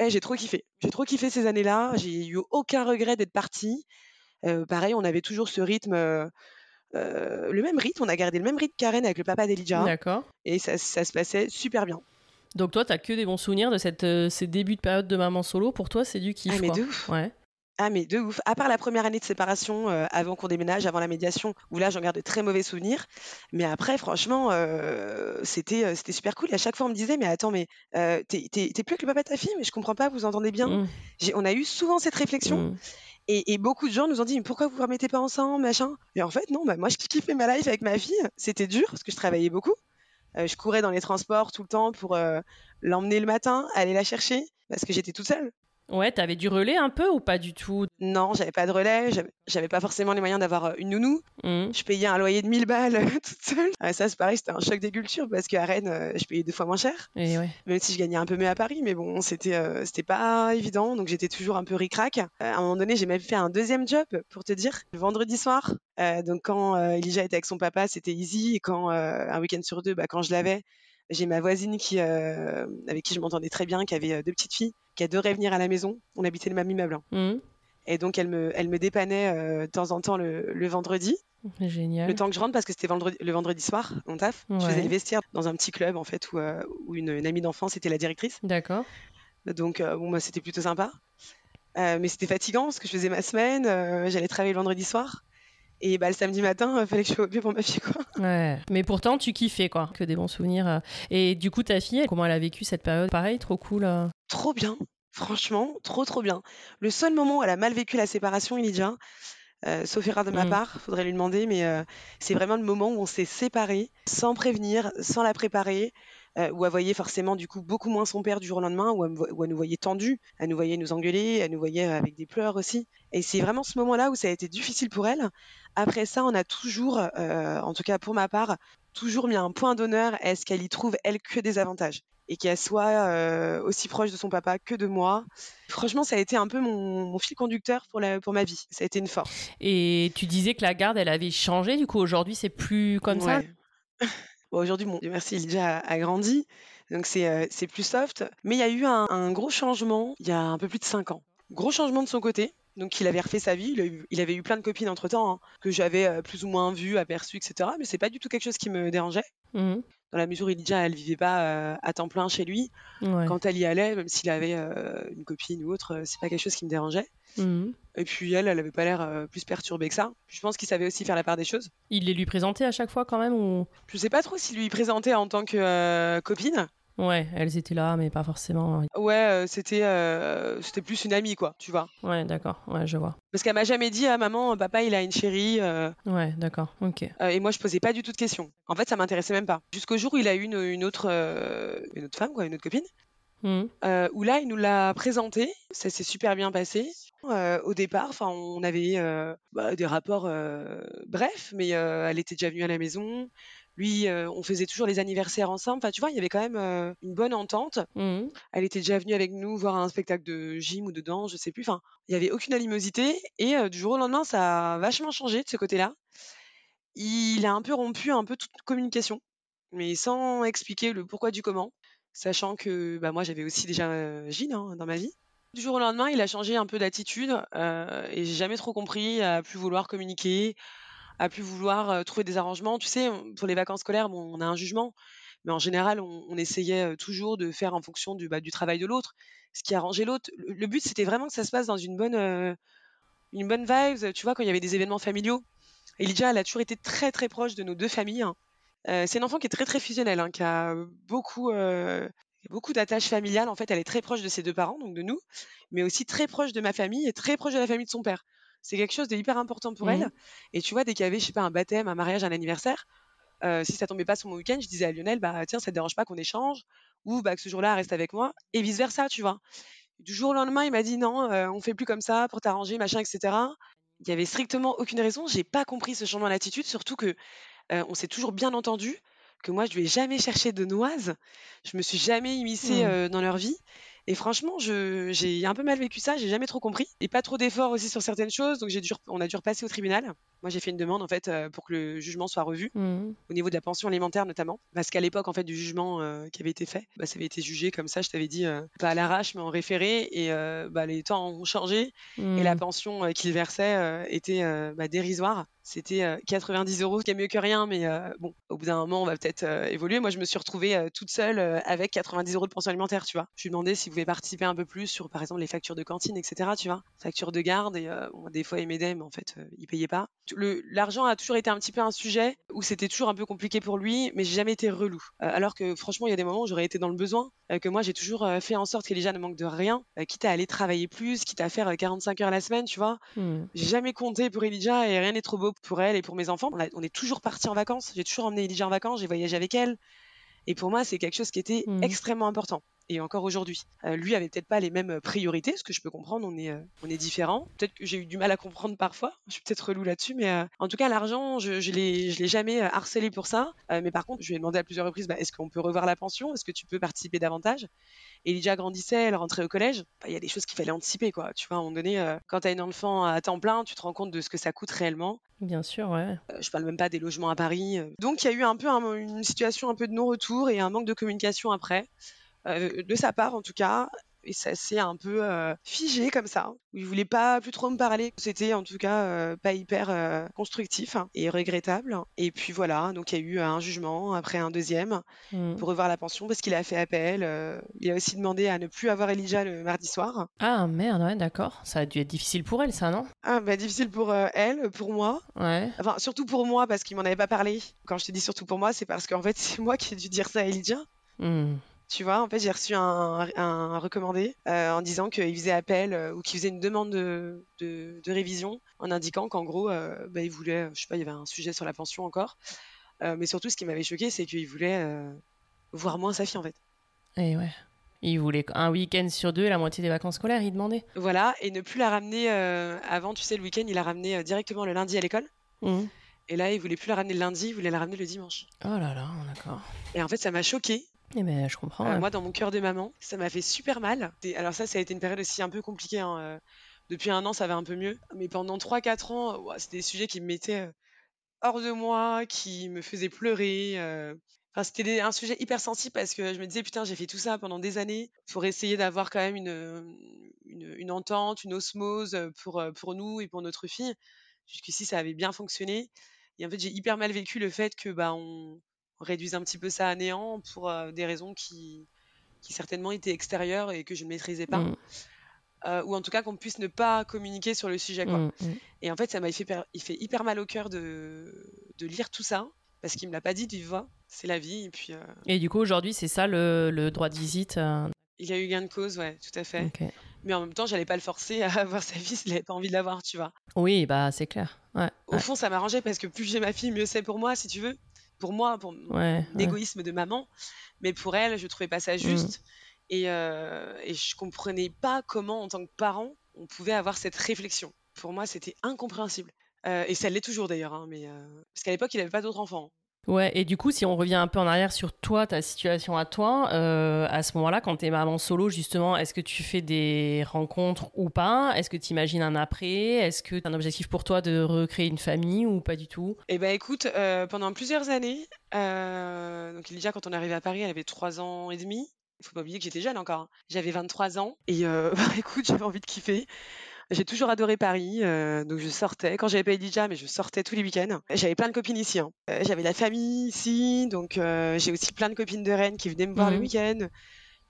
eh, j'ai trop kiffé. J'ai trop kiffé ces années-là. J'ai eu aucun regret d'être partie. Pareil, on avait toujours ce rythme. euh, le même rythme, on a gardé le même rythme Karen avec le papa d'Elijah D'accord. et ça, ça se passait super bien. Donc toi, t'as que des bons souvenirs de cette, euh, ces débuts de période de maman solo. Pour toi, c'est du kiff. ah mais quoi. de ouf. Ouais. Ah mais de ouf. À part la première année de séparation, euh, avant qu'on déménage, avant la médiation, où là j'en garde de très mauvais souvenirs. Mais après, franchement, euh, c'était euh, c'était super cool. Et à chaque fois on me disait, mais attends, mais t'es t'es- t'es plus avec le papa de ta fille, mais je comprends pas, vous entendez bien. J'ai- On a eu souvent cette réflexion. Hmm. Et, et beaucoup de gens nous ont dit, mais pourquoi vous ne remettez pas ensemble, machin? Et en fait, non, bah, moi je kiffais ma life avec ma fille. C'était dur parce que je travaillais beaucoup. Euh, je courais dans les transports tout le temps pour euh, l'emmener le matin, aller la chercher, parce que j'étais toute seule. Ouais, t'avais du relais un peu ou pas du tout? Non, j'avais pas de relais, j'avais- pas forcément les moyens d'avoir euh, une nounou. Hmm. Je payais un loyer de 1000 balles toute seule. Ah, ça, c'est pareil, c'était un choc des cultures parce qu'à Rennes, euh, je payais deux fois moins cher. Et ouais. Même si je gagnais un peu mieux à Paris, mais bon, c'était euh, c'était pas évident, donc j'étais toujours un peu ric-rac. Euh, à un moment donné, j'ai même fait un deuxième job, pour te dire, le vendredi soir. Euh, donc quand euh, Elijah était avec son papa, c'était easy, et quand euh, un week-end sur deux, bah, quand je l'avais, j'ai ma voisine qui, euh, avec qui je m'entendais très bien, qui avait euh, deux petites filles, qui adorait venir à la maison. On habitait le même immeuble. hein. Hmm. Et donc elle me, elle me dépannait euh, de temps en temps le, le vendredi, Génial. le temps que je rentre, parce que c'était vendredi, le vendredi soir, on taf. Je faisais Ouais. le vestiaire dans un petit club, en fait, où, euh, où une, une amie d'enfance était la directrice. D'accord. Donc, bon, bah, c'était plutôt sympa. Mais c'était fatigant parce que je faisais ma semaine, j'allais travailler le vendredi soir. Et bah, le samedi matin, il fallait que je sois au pied pour ma fille, quoi. Ouais. Mais pourtant, tu kiffais quoi. Que des bons souvenirs. euh. Et du coup, ta fille, comment elle a vécu cette période? Pareil, trop cool. euh. Trop bien, franchement, trop, trop bien. Le seul moment où elle a mal vécu la séparation, Elijah, euh, sauf erreur de ma Mm. part, faudrait lui demander, mais euh, c'est vraiment le moment où on s'est séparés, sans prévenir, sans la préparer, euh, où elle voyait forcément du coup beaucoup moins son père du jour au lendemain, où elle, où nous voyait tendus, elle nous voyait nous engueuler, elle nous voyait euh, avec des pleurs aussi. Et c'est vraiment ce moment-là où ça a été difficile pour elle. Après ça, on a toujours, euh, en tout cas pour ma part, toujours mis un point d'honneur à ce qu'elle y trouve, elle, que des avantages. Et qu'elle soit euh, aussi proche de son papa que de moi. Franchement, ça a été un peu mon, mon fil conducteur pour, la, pour ma vie. Ça a été une force. Et tu disais que la garde, elle avait changé. Du coup, aujourd'hui, c'est plus comme ça? Aujourd'hui, bon, merci, Elijah a, a grandi, donc c'est euh, c'est plus soft. Mais il y a eu un, gros changement il y a un peu plus de 5 ans. Gros changement de son côté. Donc il avait refait sa vie, il, avait eu plein de copines entre-temps, hein, que j'avais euh, plus ou moins vues, aperçues, etc. Mais c'est pas du tout quelque chose qui me dérangeait. Mhm. Dans la mesure où Elijah, elle vivait pas euh, à temps plein chez lui. Ouais. Quand elle y allait, même s'il avait euh, une copine ou autre, euh, c'est pas quelque chose qui me dérangeait. Mhm. Et puis elle, elle avait pas l'air euh, plus perturbée que ça. Je pense qu'il savait aussi faire la part des choses. Il les lui présentait à chaque fois quand même ou Je sais pas trop s'il lui présentait en tant que euh, copine. Ouais, elles étaient là, mais pas forcément. Ouais, euh, c'était euh, c'était plus une amie, quoi, tu vois. Ouais, d'accord. Ouais, je vois. Parce qu'elle m'a jamais dit, ah maman, papa, il a une chérie. euh, Ouais, d'accord. Ok. euh, et moi, je posais pas du tout de questions. En fait, ça m'intéressait même pas. Jusqu'au jour où il a eu une, une autre, euh, une autre femme, quoi, une autre copine. Euh, où là, il nous l'a présenté. Ça s'est super bien passé. Euh, au départ, enfin, on avait euh, bah, des rapports euh, brefs, mais euh, elle était déjà venue à la maison. Lui, euh, on faisait toujours les anniversaires ensemble. Enfin, tu vois, il y avait quand même euh, une bonne entente. Mhm. Elle était déjà venue avec nous voir un spectacle de gym ou de danse, je sais plus. Enfin, il y avait aucune animosité. Et euh, du jour au lendemain, ça a vachement changé de ce côté-là. Il a un peu rompu un peu toute communication, mais sans expliquer le pourquoi du comment, sachant que bah, moi j'avais aussi déjà Gilles hein, dans ma vie. Du jour au lendemain, il a changé un peu d'attitude et j'ai jamais trop compris à plus vouloir communiquer, à plus vouloir trouver des arrangements. Tu sais, pour les vacances scolaires, bon, on a un jugement, mais en général, on, essayait toujours de faire en fonction du, bah, du travail de l'autre, ce qui arrangeait l'autre. Le, but, c'était vraiment que ça se passe dans une bonne, une bonne vibe. Tu vois, quand il y avait des événements familiaux, Elijah, elle a toujours été très très proche de nos deux familles. hein. C'est une enfant qui est très très fusionnelle, hein, qui a beaucoup, beaucoup d'attaches familiales. En fait, elle est très proche de ses deux parents, donc de nous, mais aussi très proche de ma famille et très proche de la famille de son père. C'est quelque chose d'hyper important pour elle. Mhm. Et tu vois, dès qu'il y avait, je sais pas, un baptême, un mariage, un anniversaire, euh, si ça tombait pas sur mon week-end, je disais à Lionel, bah tiens, ça te dérange pas qu'on échange ou bah, que ce jour-là reste avec moi et vice versa, tu vois. Du jour au lendemain, il m'a dit non, euh, on fait plus comme ça pour t'arranger, machin, etc. Il y avait strictement aucune raison. J'ai pas compris ce changement d'attitude, surtout que euh, on s'est toujours bien entendu, que moi je lui ai jamais cherché de noises, je me suis jamais immiscée Mhm. euh, dans leur vie. Et franchement, j'ai un peu mal vécu ça, j'ai jamais trop compris. Et pas trop d'efforts aussi sur certaines choses, donc dû, on a dû repasser au tribunal. Moi, j'ai fait une demande en fait euh, pour que le jugement soit revu Mhm. au niveau de la pension alimentaire notamment, parce qu'à l'époque en fait du jugement euh, qui avait été fait, bah, ça avait été jugé comme ça, je t'avais dit euh, pas à l'arrache mais en référé et euh, bah, les temps ont changé et la Mhm. pension qu'il versait était bah, dérisoire. C'était euh, 90 euros, ce qui est mieux que rien, mais bon, au bout d'un moment, on va peut-être évoluer. Moi, je me suis retrouvée toute seule avec 90 euros de pension alimentaire, tu vois. Je lui demandais s'il participer un peu plus sur, par exemple, les factures de cantine, etc., tu vois. Factures de garde, et euh, bon, des fois, il m'aidait, mais en fait, euh, il payait pas. L'argent a toujours été un petit peu un sujet où c'était toujours un peu compliqué pour lui, mais j'ai jamais été relou. Euh, alors que, franchement, il y a des moments où j'aurais été dans le besoin, euh, que moi, j'ai toujours fait en sorte qu'Elijah ne manque de rien, quitte à aller travailler plus, quitte à faire euh, 45 heures la semaine, tu vois. Mhm. J'ai jamais compté pour Elijah et rien n'est trop beau pour elle et pour mes enfants. On, a- on est toujours partis en vacances. J'ai toujours emmené Elijah en vacances. J'ai voyagé avec elle. Et pour moi, c'est quelque chose qui était Mhm. extrêmement important. Et encore aujourd'hui. Euh, lui avait peut-être pas les mêmes euh, priorités, ce que je peux comprendre. On est, euh, on est différents. Peut-être que j'ai eu du mal à comprendre parfois. Je suis peut-être relou là-dessus, mais euh, en tout cas, l'argent, je, je l'ai, je l'ai jamais harcelé pour ça. Mais par contre, je lui ai demandé à plusieurs reprises, bah, est-ce qu'on peut revoir la pension? Est-ce que tu peux participer davantage? Elijah grandissait, elle rentrait au collège. Bah, Il y a des choses qu'il fallait anticiper, quoi. Tu vois, à un moment donné, quand tu as un enfant à temps plein, tu te rends compte de ce que ça coûte réellement. Bien sûr, ouais. Je parle même pas des logements à Paris. Donc, il y a eu un peu un- une situation un peu de non-retour et un manque de communication après, euh, de sa part en tout cas. Et ça s'est un peu euh, figé comme ça. Il voulait pas plus trop me parler. C'était en tout cas euh, pas hyper constructif hein, et regrettable. Et puis voilà, donc il y a eu un jugement, après un deuxième Mhm. pour revoir la pension parce qu'il a fait appel. il a aussi demandé à ne plus avoir Elijah le mardi soir. Ah merde, ouais, d'accord. Ça a dû être difficile pour elle, ça, non? Ah, bah, difficile pour euh, elle, pour moi. Ouais. Enfin, surtout pour moi parce qu'il m'en avait pas parlé. Quand je te dis surtout pour moi, c'est parce qu'en fait, c'est moi qui ai dû dire ça à Elijah. Mhm. Tu vois, en fait, j'ai reçu un, un recommandé euh, en disant qu'il faisait appel euh, ou qu'il faisait une demande de, de, de révision en indiquant qu'en gros, euh, bah, il voulait, je sais pas, il y avait un sujet sur la pension encore. Mais surtout, ce qui m'avait choqué, c'est qu'il voulait voir moins sa fille en fait. Et ouais. Il voulait un week-end sur deux, la moitié des vacances scolaires, il demandait. Voilà, et ne plus la ramener avant, tu sais, le week-end, il la ramené euh, directement le lundi à l'école. Mhm. Et là, il voulait plus la ramener le lundi, il voulait la ramener le dimanche. Oh là là, d'accord. Et en fait, ça m'a choqué. Eh ben, je comprends. Euh, ouais. moi, dans mon cœur de maman, ça m'a fait super mal. Alors ça, ça a été une période aussi un peu compliquée. hein, euh, Depuis un an, ça va un peu mieux. Mais pendant 3-4 ans, ouah, c'était des sujets qui me mettaient euh, hors de moi, qui me faisaient pleurer. euh. Enfin, c'était un sujet hyper sensible parce que je me disais, putain, j'ai fait tout ça pendant des années pour essayer d'avoir quand même une, une, une entente, une osmose pour, euh, pour nous et pour notre fille. Jusqu'ici, ça avait bien fonctionné. Et en fait, j'ai hyper mal vécu le fait que bah, on réduise un petit peu ça à néant pour euh, des raisons qui, qui certainement étaient extérieures et que je ne maîtrisais pas. Mhm. Euh, ou en tout cas qu'on puisse ne pas communiquer sur le sujet. Quoi. Mhm, mhm. Et en fait, ça m'a fait, il fait hyper mal au cœur de, de lire tout ça, parce qu'il me l'a pas dit vive voix. C'est la vie. Et puis, euh, Et du coup, aujourd'hui, c'est ça le, le droit de visite euh, il a eu gain de cause, ouais, tout à fait. Mais en même temps, j'allais pas le forcer à avoir sa vie s'il avait pas envie de l'avoir, tu vois. Oui, bah, c'est clair. Ouais. Au fond, ça m'arrangeait parce que plus j'ai ma fille, mieux c'est pour moi, si tu veux. Pour moi, pour mon Ouais. ouais. égoïsme de maman. Mais pour elle, je trouvais pas ça juste. Et, euh, et je comprenais pas comment, en tant que parent, on pouvait avoir cette réflexion. Pour moi, c'était incompréhensible. Euh, et ça l'est toujours d'ailleurs, hein, mais euh, parce qu'à l'époque, il avait pas d'autres enfants. Ouais, et du coup, si on revient un peu en arrière sur toi, ta situation à toi, euh, à ce moment-là, quand t'es maman solo, justement, est-ce que tu fais des rencontres ou pas? Est-ce que tu imagines un après? Est-ce que t'as un objectif pour toi de recréer une famille ou pas du tout? Et ben écoute, euh, pendant plusieurs années, euh, donc déjà quand on est arrivé à Paris, elle avait 3 ans et demi. Il faut pas oublier que j'étais jeune encore. hein. J'avais 23 ans et bah, écoute, j'avais envie de kiffer. J'ai toujours adoré Paris, euh, donc je sortais. Quand j'avais pas Elijah, mais je sortais tous les week-ends. J'avais plein de copines ici. hein. Euh, j'avais la famille ici, donc euh, j'ai aussi plein de copines de Rennes qui venaient me voir le Mhm. week-end.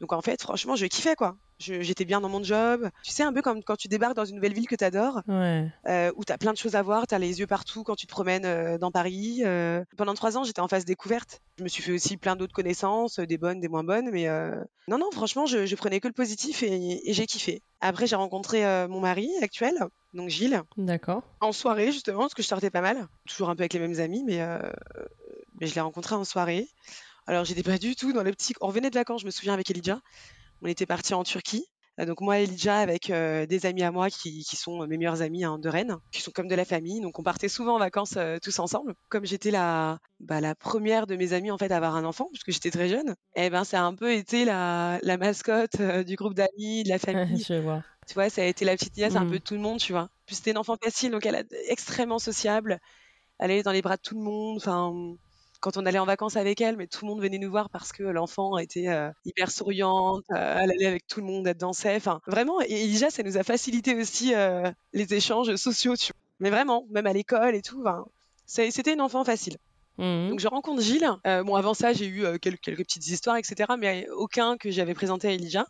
Donc en fait, franchement, je kiffais quoi. J'étais bien dans mon job. Tu sais, un peu comme quand tu débarques dans une nouvelle ville que tu adores, Ouais. euh, où tu as plein de choses à voir, tu as les yeux partout quand tu te promènes euh, dans Paris. euh. Pendant trois ans, j'étais en phase découverte. Je me suis fait aussi plein d'autres connaissances, euh, des bonnes, des moins bonnes. Mais non, non, franchement, je, je prenais que le positif et, et j'ai kiffé. Après, j'ai rencontré mon mari actuel, donc Gilles, D'accord. en soirée justement, parce que je sortais pas mal. Toujours un peu avec les mêmes amis, mais, mais je l'ai rencontré en soirée. Alors, j'étais pas du tout dans l'optique. On revenait de vacances, je me souviens, avec Elijah. On était partis en Turquie. Euh, Donc moi, Elijah, avec euh, des amis à moi qui, qui sont mes meilleurs amis hein, de Rennes, qui sont comme de la famille. Donc on partait souvent en vacances euh, tous ensemble. Comme j'étais la, bah, la première de mes amis en fait à avoir un enfant, puisque j'étais très jeune, et ben ça a un peu été la, la mascotte euh, du groupe d'amis, de la famille. je vois. Tu vois, ça a été la petite nièce un Mhm. peu de tout le monde, tu vois. Puis c'était une enfant facile, donc elle est extrêmement sociable. Elle allait dans les bras de tout le monde. Enfin, quand on allait en vacances avec elle, mais tout le monde venait nous voir parce que l'enfant était euh, hyper souriante. euh, elle allait avec tout le monde, elle dansait. Enfin, vraiment. Et Elijah, ça nous a facilité aussi euh, les échanges sociaux, tu vois. Mais vraiment, même à l'école et tout. C'était une enfant facile. Mhm. Donc je rencontre Gilles. Bon, avant ça, j'ai eu quelques, quelques petites histoires, etc. Mais aucun que j'avais présenté à Elijah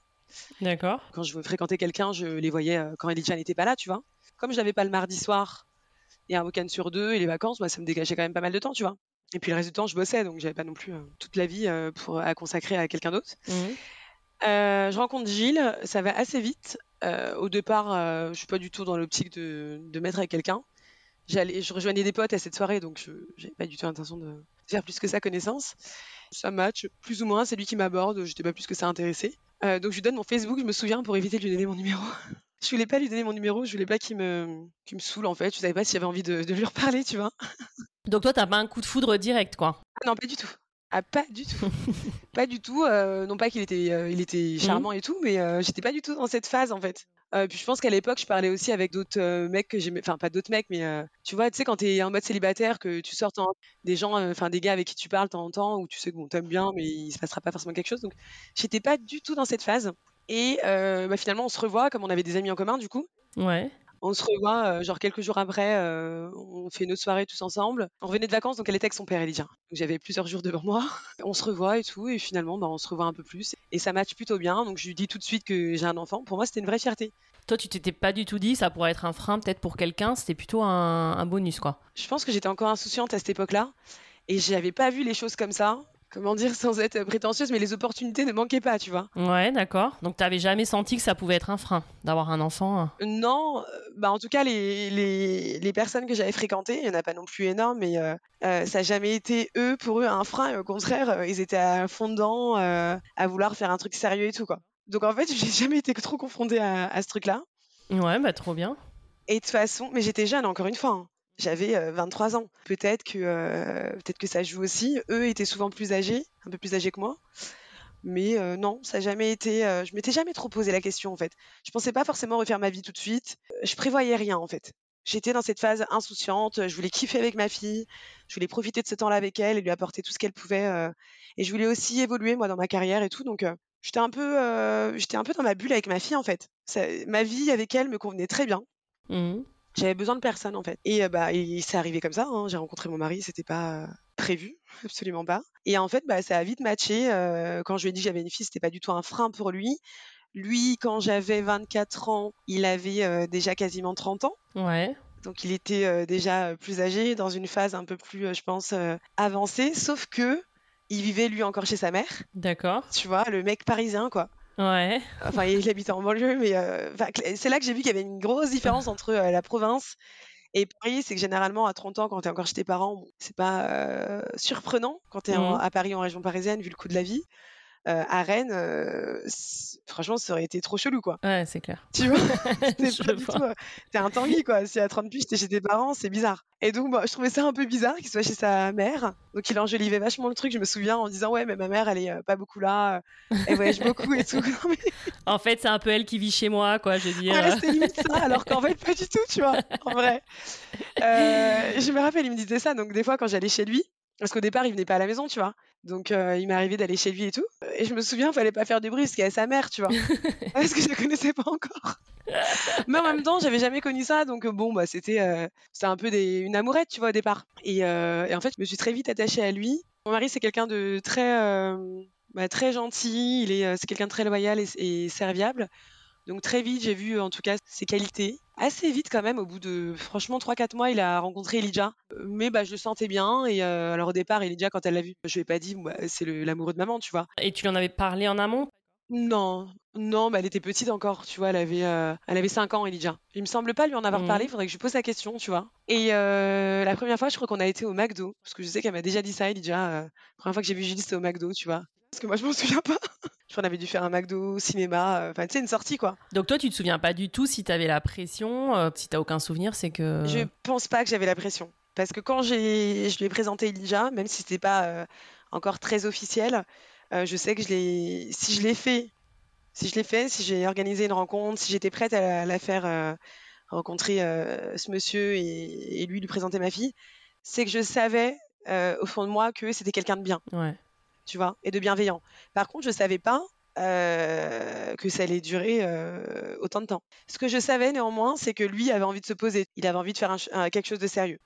D'accord. quand je fréquentais quelqu'un, je les voyais quand Elijah n'était pas là, tu vois. Comme je n'avais pas le mardi soir et un week-end sur deux et les vacances, bah, ça me dégageait quand même pas mal de temps, tu vois. Et puis le reste du temps, je bossais, donc j'avais pas non plus euh, toute la vie euh, pour à consacrer à quelqu'un d'autre. Mhm. Euh, je rencontre Gilles, ça va assez vite. Euh, au départ, euh, je suis pas du tout dans l'optique de, de mettre avec quelqu'un. J'allais, je rejoignais des potes à cette soirée, donc je j'avais pas du tout l'intention de faire plus que ça connaissance. Ça match, plus ou moins, c'est lui qui m'aborde, j'étais pas plus que ça intéressé. Donc je lui donne mon Facebook, je me souviens, pour éviter de lui donner mon numéro. Je voulais pas lui donner mon numéro, je voulais pas qu'il me, qu'il me saoule en fait, je savais pas si j'avais envie de, de lui reparler, tu vois. Donc toi, t'as pas un coup de foudre direct, quoi. Ah non, pas du tout. Ah, pas du tout. pas du tout. euh, non pas qu'il était, euh, il était charmant et tout, mais euh, j'étais pas du tout dans cette phase en fait. Puis je pense qu'à l'époque, je parlais aussi avec d'autres mecs que j'aimais, enfin pas d'autres mecs, mais tu vois, tu sais, quand t'es en mode célibataire, que tu sors en- des gens, enfin des gars avec qui tu parles de temps en temps, où tu sais que bon, t'aimes bien, mais il se passera pas forcément quelque chose. Donc j'étais pas du tout dans cette phase. Et euh, bah, finalement, on se revoit, comme on avait des amis en commun, du coup. Ouais. On se revoit, euh, genre quelques jours après, euh, on fait une autre soirée tous ensemble. On revenait de vacances, donc elle était avec son père, Elijah. Donc j'avais plusieurs jours devant moi. On se revoit et tout, et finalement, bah, on se revoit un peu plus. Et ça match plutôt bien, donc je lui dis tout de suite que j'ai un enfant. Pour moi, c'était une vraie fierté. Toi, tu t'étais pas du tout dit ça pourrait être un frein peut-être pour quelqu'un, c'était plutôt un, un bonus, quoi. Je pense que j'étais encore insouciante à cette époque-là, et j'avais pas vu les choses comme ça. Comment dire sans être prétentieuse, mais les opportunités ne manquaient pas, tu vois. Ouais, d'accord. Donc t'avais jamais senti que ça pouvait être un frein d'avoir un enfant. hein. Non, euh, bah en tout cas, les, les, les personnes que j'avais fréquentées, il n'y en a pas non plus énorme, mais euh, euh, ça n'a jamais été eux, pour eux, un frein. Et au contraire, ils étaient à fond dedans, euh, à vouloir faire un truc sérieux et tout, quoi. Donc en fait, j'ai jamais été trop confrontée à, à ce truc-là. Ouais, bah trop bien. Et de toute façon, mais j'étais jeune, encore une fois. hein. J'avais euh, 23 ans. Peut-être que, euh, peut-être que ça joue aussi. Eux étaient souvent plus âgés, un peu plus âgés que moi. Mais euh, non, ça n'a jamais été. euh, je m'étais jamais trop posé la question en fait. Je pensais pas forcément refaire ma vie tout de suite. Euh, Je prévoyais rien en fait. J'étais dans cette phase insouciante. Je voulais kiffer avec ma fille. Je voulais profiter de ce temps-là avec elle et lui apporter tout ce qu'elle pouvait. euh, et je voulais aussi évoluer moi dans ma carrière et tout. Donc euh, j'étais un peu, euh, j'étais un peu dans ma bulle avec ma fille en fait. Ma vie avec elle me convenait très bien. Mhm. J'avais besoin de personne en fait. Et euh, bah, et c'est arrivé comme ça. hein. J'ai rencontré mon mari, c'était pas euh, prévu, absolument pas. Et en fait, bah, ça a vite matché. euh, quand je lui ai dit que j'avais une fille, c'était pas du tout un frein pour lui. Lui, quand j'avais 24 ans, il avait euh, déjà quasiment 30 ans. Ouais. Donc il était euh, déjà plus âgé, dans une phase un peu plus, je pense, avancée. Sauf que il vivait lui encore chez sa mère. D'accord. Tu vois, le mec parisien quoi. Ouais. Enfin, il habitait en banlieue, mais euh, c'est là que j'ai vu qu'il y avait une grosse différence entre euh, la province et Paris. C'est que généralement, à 30 ans, quand tu es encore chez tes parents, bon, c'est pas euh, surprenant quand tu es Mhm. à Paris en région parisienne, vu le coût de la vie. Euh, à Rennes, euh, franchement, ça aurait été trop chelou, quoi. Ouais, c'est clair. Tu vois, c'est pas du tout. euh, T'es un Tanguy, quoi. Si à 30 piges, t'es chez tes parents, c'est bizarre. Et donc, moi, je trouvais ça un peu bizarre qu'il soit chez sa mère. Donc, il enjolivait vachement le truc, je me souviens, en disant, ouais, mais ma mère, elle est pas beaucoup là, elle voyage beaucoup et tout. Non, mais En fait, c'est un peu elle qui vit chez moi, quoi, je veux dire. Ouais, c'était limite ça, alors qu'en fait, pas du tout, tu vois, en vrai. Euh, je me rappelle, il me disait ça, donc des fois, quand j'allais chez lui, parce qu'au départ, il venait pas à la maison, tu vois. Donc, euh, il m'est arrivé d'aller chez lui et tout. Et je me souviens, fallait pas faire de bruit, parce qu'il y a sa mère, tu vois. parce que je la connaissais pas encore. Mais en même temps, j'avais jamais connu ça, donc bon, bah, c'était euh, un peu des, une amourette, tu vois, au départ. Et, euh, et en fait, je me suis très vite attachée à lui. Mon mari, c'est quelqu'un de très. euh, bah, très gentil, il est, c'est quelqu'un de très loyal et, serviable. Donc très vite, j'ai vu en tout cas ses qualités. Assez vite quand même, au bout de franchement 3-4 mois, il a rencontré Elijah. Mais bah, je le sentais bien. Et alors au départ, Elijah, quand elle l'a vu, je lui ai pas dit, bah, c'est l'amoureux de maman, tu vois. Et tu lui en avais parlé en amont? Non, non, mais elle était petite encore, tu vois, elle avait, euh, elle avait 5 ans, Elijah. Il me semble pas lui en avoir mmh. parlé, il faudrait que je lui pose la question, tu vois. Et euh, la première fois, je crois qu'on a été au McDo, parce que je sais qu'elle m'a déjà dit ça, Elijah. Euh, la première fois que j'ai vu Julie, c'était au McDo, tu vois. Parce que moi, je m'en souviens pas. je crois qu'on avait dû faire un McDo, cinéma, enfin, tu sais, une sortie, quoi. Donc toi, tu te souviens pas du tout si t'avais la pression, si t'as aucun souvenir, c'est que... Je pense pas que j'avais la pression. Parce que quand j'ai, je lui ai présenté Elijah, même si c'était pas encore très officiel, je sais que je l'ai, si je l'ai fait si je l'ai fait, si j'ai organisé une rencontre, si j'étais prête à la, faire euh, rencontrer euh, ce monsieur et, lui lui présenter ma fille, c'est que je savais euh, au fond de moi que c'était quelqu'un de bien. Tu vois, et de bienveillant. Par contre, je savais pas que ça allait durer autant de temps. Ce que je savais néanmoins, c'est que lui avait envie de se poser. Il avait envie de faire quelque chose de sérieux.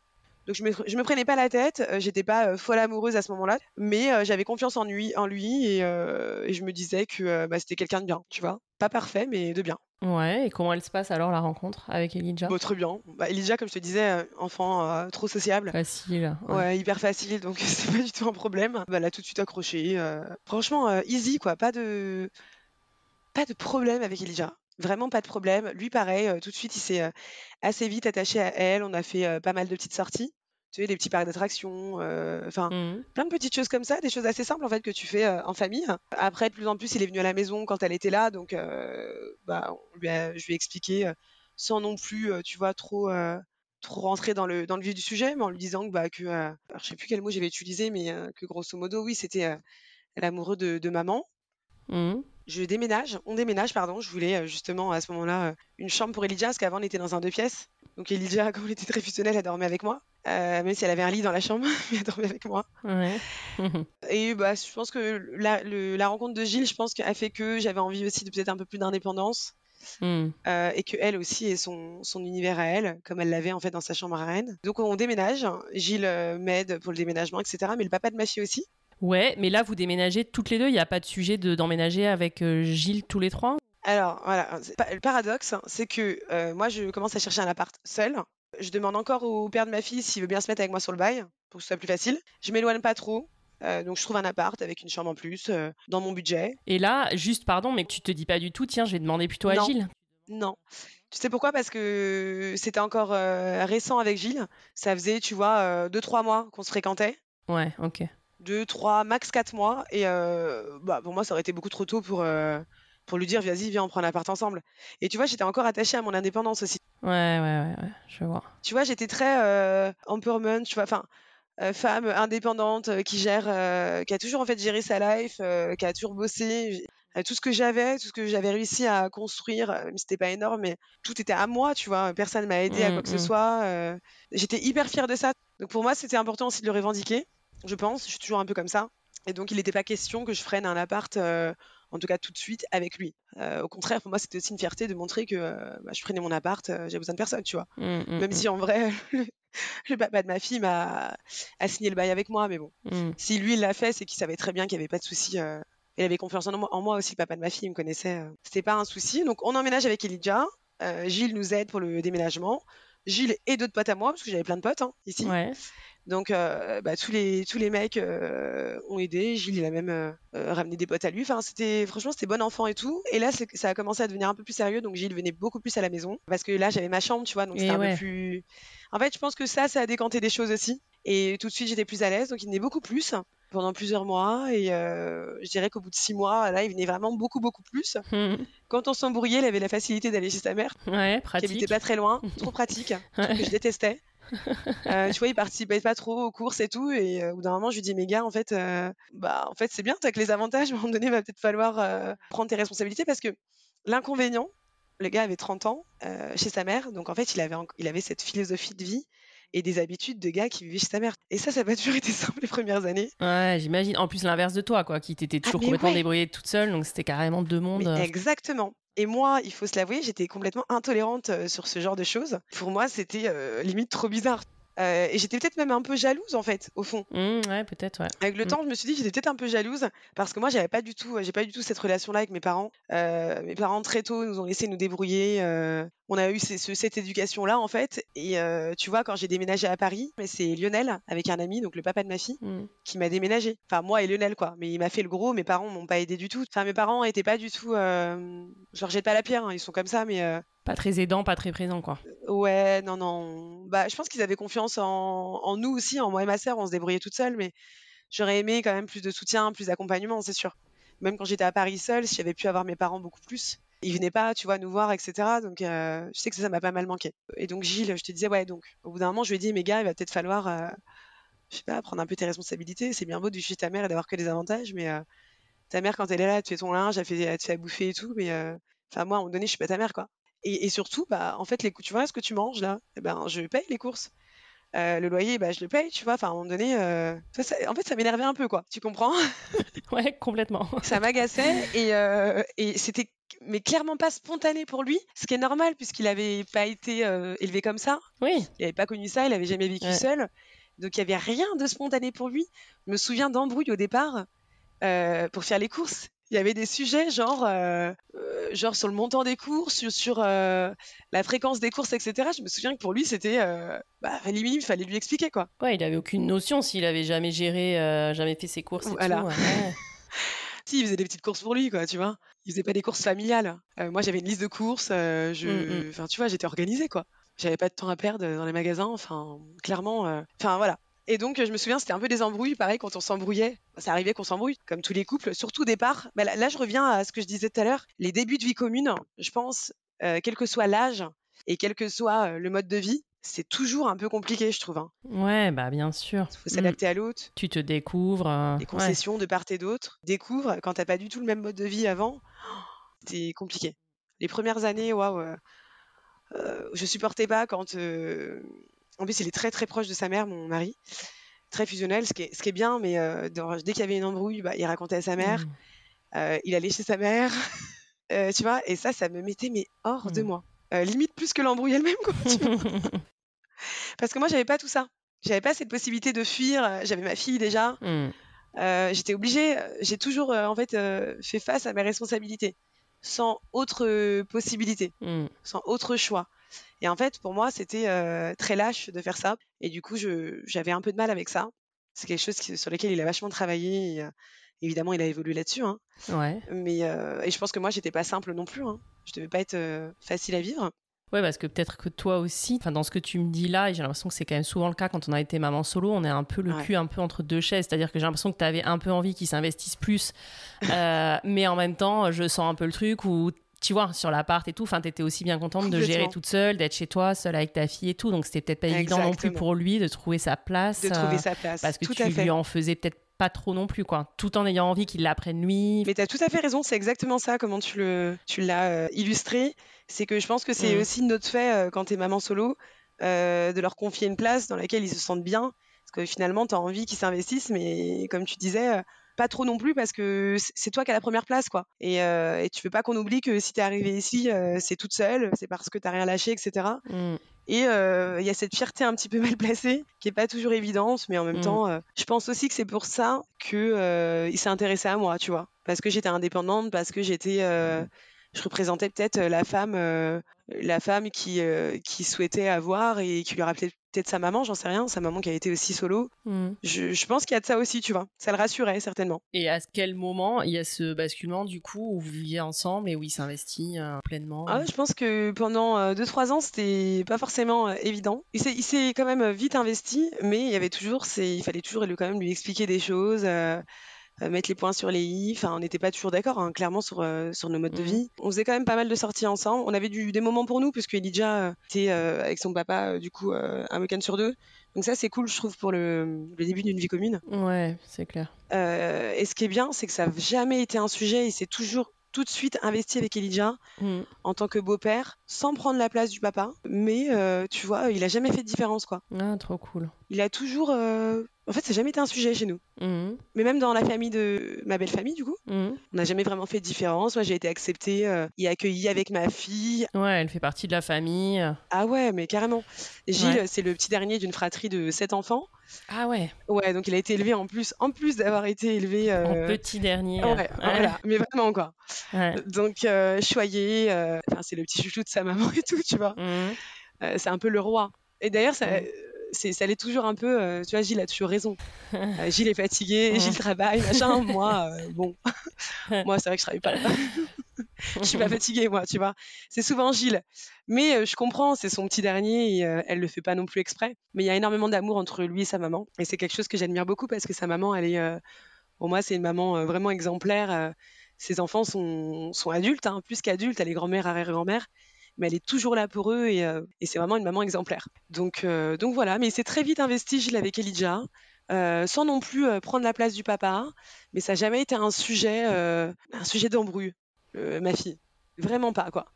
Donc je me, me prenais pas la tête, euh, j'étais pas euh, folle amoureuse à ce moment-là, mais euh, j'avais confiance en lui, en lui et, je me disais que bah, c'était quelqu'un de bien, tu vois. Pas parfait, mais de bien. Ouais, et comment elle se passe alors la rencontre avec Elijah? Bah, Très bien. Bah, Elijah, comme je te disais, enfant trop sociable. Facile. Ouais. hyper facile, donc c'est pas du tout un problème. Bah, elle a tout de suite accroché. Franchement, easy quoi, pas de pas de problème avec Elijah. Vraiment pas de problème. Lui, pareil, tout de suite, il s'est assez vite attaché à elle. On a fait pas mal de petites sorties tu sais, des petits parcs d'attractions, euh, enfin, mmh. plein de petites choses comme ça, des choses assez simples en fait que tu fais euh, en famille. Après, de plus en plus, il est venu à la maison quand elle était là, donc euh, bah, je lui ai expliqué sans non plus, tu vois, trop trop rentrer dans le dans le vif du sujet, mais en lui disant que bah que alors, je sais plus quel mot j'avais utilisé, mais que grosso modo, oui, c'était l'amoureux de, de, maman. Mmh. Je déménage, on déménage, pardon. Je voulais justement à ce moment-là une chambre pour Elijah, parce qu'avant on était dans un deux pièces. Donc Elijah, quand elle était très fusionnelle, elle dormait avec moi. Euh, même si elle avait un lit dans la chambre, elle dormait avec moi. et bah, je pense que la, rencontre de Gilles, je pense a fait que j'avais envie aussi de peut-être un peu plus d'indépendance. Hmm. Euh, et que elle aussi ait son, univers à elle, comme elle l'avait en fait dans sa chambre à Rennes. Donc on déménage, Gilles euh, m'aide pour le déménagement, etc. Mais le papa de ma fille aussi. Ouais, mais là vous déménagez toutes les deux, il n'y a pas de sujet d'emménager avec Gilles tous les trois? Alors voilà, le paradoxe, c'est que moi je commence à chercher un appart seul. Je demande encore au père de ma fille s'il veut bien se mettre avec moi sur le bail pour que ce soit plus facile. Je m'éloigne pas trop. donc je trouve un appart avec une chambre en plus dans mon budget. Et là, juste pardon, mais tu te dis pas du tout, tiens, je vais demander plutôt à Gilles. Non. Tu sais pourquoi? Parce que c'était encore récent avec Gilles. Ça faisait, tu vois, deux, trois mois qu'on se fréquentait. Ouais, ok. Deux, trois, max quatre mois. Et bah, pour moi, ça aurait été beaucoup trop tôt pour, pour lui dire vas-y viens on prend l'appart ensemble. Et tu vois j'étais encore attachée à mon indépendance aussi. Ouais ouais ouais, ouais je vois. Tu vois j'étais très euh, empowerment tu vois enfin euh, femme indépendante euh, qui gère euh, qui a toujours en fait géré sa life qui a toujours bossé tout ce que j'avais tout ce que j'avais réussi à construire c'était pas énorme mais tout était à moi tu vois personne m'a aidé à quoi que ce mmh, mmh. soit j'étais hyper fière de ça. Donc pour moi c'était important aussi de le revendiquer je pense je suis toujours un peu comme ça. Et donc il n'était pas question que je freine un appart en tout cas tout de suite avec lui. Euh, au contraire, pour moi, c'était aussi une fierté de montrer que euh, bah, je prenais mon appart, euh, j'ai besoin de personne, tu vois. Mmh, mmh, Même mmh. si en vrai, le, papa de ma fille m'a a signé le bail avec moi, mais bon, si lui il l'a fait, c'est qu'il savait très bien qu'il n'y avait pas de souci. il avait confiance en moi, en moi, aussi, le papa de ma fille, il me connaissait. C'était pas un souci. Donc on emménage avec Elijah. Gilles nous aide pour le déménagement. Gilles et d'autres potes à moi, parce que j'avais plein de potes hein, ici. Ouais. Donc, euh, bah, tous les tous les mecs euh, ont aidé. Gilles, il a même euh, ramené des potes à lui. Enfin, c'était franchement, c'était bon enfant et tout. Et là, ça a commencé à devenir un peu plus sérieux. Donc, Gilles venait beaucoup plus à la maison parce que là, j'avais ma chambre, tu vois. Donc, c'était un peu plus. En fait, je pense que ça, ça a décanté des choses aussi. Et tout de suite, j'étais plus à l'aise. Donc, il venait beaucoup plus pendant plusieurs mois. Et je dirais qu'au bout de six mois, là, il venait vraiment beaucoup, beaucoup plus. Quand on s'embrouillait, il avait la facilité d'aller chez sa mère, ouais, pratique. qui habitait pas très loin, trop pratique, que je détestais. Euh, tu vois, il participait pas trop aux courses et tout. Et euh, au bout d'un moment, je lui dis, mais gars, en fait, euh, bah, en fait, c'est bien, t'as que les avantages. À un moment donné, il va peut-être falloir prendre tes responsabilités parce que l'inconvénient, le gars avait 30 ans chez sa mère, donc en fait, il avait, il avait cette philosophie de vie et des habitudes de gars qui vivaient chez sa mère. Et ça, ça n'a pas toujours été simple les premières années. Ouais, j'imagine. En plus, l'inverse de toi, quoi, qui t'étais toujours ah, complètement débrouillée toute seule, donc c'était carrément deux mondes. exactement. Et moi, il faut se l'avouer, j'étais complètement intolérante sur ce genre de choses. Pour moi, c'était limite trop bizarre. Euh, et j'étais peut-être même un peu jalouse en fait, au fond. Mmh, ouais, peut-être, ouais. Avec le Mmh. temps, je me suis dit que j'étais peut-être un peu jalouse parce que moi, j'avais pas du tout, j'ai pas du tout cette relation-là avec mes parents. Euh, mes parents très tôt nous ont laissé nous débrouiller. euh, on a eu ce- cette éducation-là en fait. Et euh, tu vois, quand j'ai déménagé à Paris, mais c'est Lionel avec un ami, donc le papa de ma fille, Mmh. qui m'a déménagé. Enfin, moi et Lionel, quoi. Mais il m'a fait le gros. Mes parents m'ont pas aidé du tout. Enfin, mes parents étaient pas du tout. Euh... Je leur jette pas la pierre. hein, Ils sont comme ça, mais euh, Pas très aidant, pas très présent, quoi. ouais, non, non. Bah, je pense qu'ils avaient confiance en... en nous aussi, en moi et ma sœur. On se débrouillait toute seule, mais j'aurais aimé quand même plus de soutien, plus d'accompagnement, c'est sûr. Même quand j'étais à Paris seule, si j'avais pu avoir mes parents beaucoup plus. Ils venaient pas, tu vois, nous voir, etc. Donc, euh, je sais que ça, m'a pas mal manqué. Et donc, Gilles, je te disais, ouais, donc, au bout d'un moment, je lui ai dit, mais gars, il va peut-être falloir, euh, je sais pas, prendre un peu tes responsabilités. C'est bien beau de chez ta mère et d'avoir que des avantages, mais euh, ta mère, quand elle est là, tu fais ton linge, elle, fait, elle te fait à bouffer et tout, mais euh, enfin, moi, à un moment donné, je suis pas ta mère, quoi. Et, et surtout, bah, en fait, les, tu vois ce que tu manges là, eh ben, je paye les courses. Euh, le loyer, bah, je le paye, tu vois? Enfin, à un moment donné, euh, ça, ça- en fait, ça m'énervait un peu, quoi. Tu comprends? Ouais, complètement. Ça m'agaçait et, euh, et c'était mais clairement pas spontané pour lui, ce qui est normal puisqu'il avait pas été euh, élevé comme ça. Oui. Il avait pas connu ça, il avait jamais vécu Ouais. seul. Donc il y avait rien de spontané pour lui. Je me souviens d'embrouilles au départ euh, pour faire les courses. Il y avait des sujets genre, euh, genre sur le montant des courses, sur, sur, la fréquence des courses, etc. Je me souviens que pour lui c'était, bah, limite, il fallait lui expliquer quoi. Ouais, il avait aucune notion s'il avait jamais géré, jamais fait ses courses et Voilà. tout. ouais. Si, il faisait des petites courses pour lui, quoi, tu vois. Il faisait pas des courses familiales. Euh, moi, j'avais une liste de courses. euh, je, Mm, mm. enfin, tu vois, j'étais organisée, quoi. J'avais pas de temps à perdre dans les magasins. Enfin, clairement. euh, Enfin, voilà. Et donc, je me souviens, c'était un peu des embrouilles. Pareil, quand on s'embrouillait, ça arrivait qu'on s'embrouille, comme tous les couples, surtout au départ. Bah, là, je reviens à ce que je disais tout à l'heure. Les débuts de vie commune, je pense, euh, quel que soit l'âge et quel que soit le mode de vie, c'est toujours un peu compliqué, je trouve. hein. Ouais, bah bien sûr. Il faut s'adapter à l'autre. Tu te découvres. euh, ouais. concessions de part et d'autre. Découvre quand t'as pas du tout le même mode de vie avant, c'est compliqué. Les premières années, waouh, euh, euh, je supportais pas quand. euh, En plus, il est très très proche de sa mère, mon mari, très fusionnel, ce qui est, ce qui est bien, mais euh, dans- dès qu'il y avait une embrouille, bah, il racontait à sa mère, Mm. euh, il allait chez sa mère, tu vois, et ça, ça me mettait mais hors de Mm. moi. Euh, limite plus que l'embrouille elle-même. Parce que moi, j'avais pas tout ça. J'avais pas cette possibilité de fuir. euh, J'avais ma fille déjà. Mm. Euh, j'étais obligée, j'ai toujours en fait fait face à mes responsabilités, sans autre possibilité, Mm. sans autre choix. Et en fait, pour moi, c'était très lâche de faire ça. Et du coup, j'avais un peu de mal avec ça. C'est quelque chose qui- sur lequel il a vachement travaillé. et, évidemment, il a évolué là-dessus. hein. Ouais. Mais euh, et je pense que moi, j'étais pas simple non plus. Hein. Je devais pas être euh, facile à vivre. Ouais, parce que peut-être que toi aussi, enfin dans ce que tu me dis là, et j'ai l'impression que c'est quand même souvent le cas quand on a été maman solo, on est un peu le Ouais. cul un peu entre deux chaises. C'est-à-dire que j'ai l'impression que tu avais un peu envie qu'ils s'investissent plus, euh, mais en même temps, je sens un peu le truc où tu vois, sur l'appart et tout, enfin, t'étais aussi bien contente de gérer toute seule, d'être chez toi, seule avec ta fille et tout. Donc, c'était peut-être pas évident non plus pour lui de trouver sa place. De trouver euh, sa place. Parce que tout tu lui en faisais peut-être pas trop non plus, quoi. Tout en ayant envie qu'il l'apprenne lui. Mais tu as tout à fait raison, c'est exactement ça, comment tu le, tu l'as euh, illustré. C'est que je pense que c'est Mm. aussi notre fait euh, quand tu es maman solo, euh, de leur confier une place dans laquelle ils se sentent bien. Parce que finalement, tu as envie qu'ils s'investissent, mais comme tu disais, euh, pas trop non plus parce que c'est toi qui as la première place. quoi. Et, euh, et tu veux pas qu'on oublie que si tu es arrivée ici, euh, c'est toute seule, c'est parce que tu rien lâché, etc. Mm. Et euh, il y a cette fierté un petit peu mal placée qui est pas toujours évidente, mais en même Mm. temps, euh, je pense aussi que c'est pour ça que il s'est intéressé à moi, tu vois, parce que j'étais indépendante, parce que j'étais, je représentais peut-être la femme, euh, la femme qui euh, qui souhaitait avoir et qui lui rappelait peut-être sa maman, j'en sais rien, sa maman qui a été aussi solo. Mm. Je, je pense qu'il y a de ça aussi, tu vois. Ça le rassurait certainement. Et à quel moment il y a ce basculement du coup où vous viviez ensemble et où il s'investit euh, pleinement Ah je pense que pendant 2-3 ans, c'était pas forcément euh, évident. Il s'est, quand même vite investi, mais il y avait toujours, il fallait toujours lui, quand même lui expliquer des choses, euh, euh, mettre les points sur les i. Enfin, on n'était pas toujours d'accord, hein, clairement, sur, euh, sur nos modes de Mhm. vie. On faisait quand même pas mal de sorties ensemble. On avait du, des moments pour nous, puisque Elijah euh, était euh, avec son papa, euh, du coup, euh, un week-end sur deux. Donc ça, c'est cool, je trouve, pour le, le début d'une vie commune. Ouais, c'est clair. Euh, et ce qui est bien, c'est que ça n'a jamais été un sujet. Il s'est toujours tout de suite investi avec Elijah Mm. en tant que beau-père, sans prendre la place du papa. Mais euh, tu vois, il a jamais fait de différence, quoi. Ah, trop cool. Il a toujours, euh, En fait, ça n'a jamais été un sujet chez nous. Mhm. Mais même dans la famille de ma belle famille, du coup, Mhm. on n'a jamais vraiment fait de différence. Moi, j'ai été acceptée euh, et accueillie avec ma fille. Ouais, elle fait partie de la famille. Ah ouais, mais carrément. Gilles, Ouais. c'est le petit dernier d'une fratrie de sept enfants. Ah ouais, Ouais, donc il a été élevé en plus, en plus d'avoir été élevé. en euh, petit dernier. Ouais, voilà, mais vraiment quoi. Ouais. Donc euh, choyé, euh, enfin c'est le petit chouchou de sa maman et tout, tu vois. Mhm. Euh, c'est un peu le roi. Et d'ailleurs, ça, Mm. c'est, ça l'est toujours un peu. euh, tu vois, Gilles a toujours raison. Euh, Gilles est fatigué, Mm. Gilles travaille, machin. moi, euh, bon, moi c'est vrai que je travaille pas. je suis pas fatiguée, moi, tu vois. C'est souvent Gilles. Mais euh, je comprends, c'est son petit dernier et euh, elle le fait pas non plus exprès. Mais il y a énormément d'amour entre lui et sa maman. Et c'est quelque chose que j'admire beaucoup parce que sa maman, elle est. euh, pour moi, c'est une maman euh, vraiment exemplaire. euh, ses enfants sont, sont adultes, hein, plus qu'adultes. Elle est grand-mère, arrière-grand-mère. Mais elle est toujours là pour eux et, euh, et c'est vraiment une maman exemplaire. Donc, euh, donc voilà, mais c'est très vite investi, Gilles, avec Elijah. euh, sans non plus euh, prendre la place du papa, mais ça n'a jamais été un sujet, euh, un sujet d'embrouille, ma fille. Vraiment pas, quoi.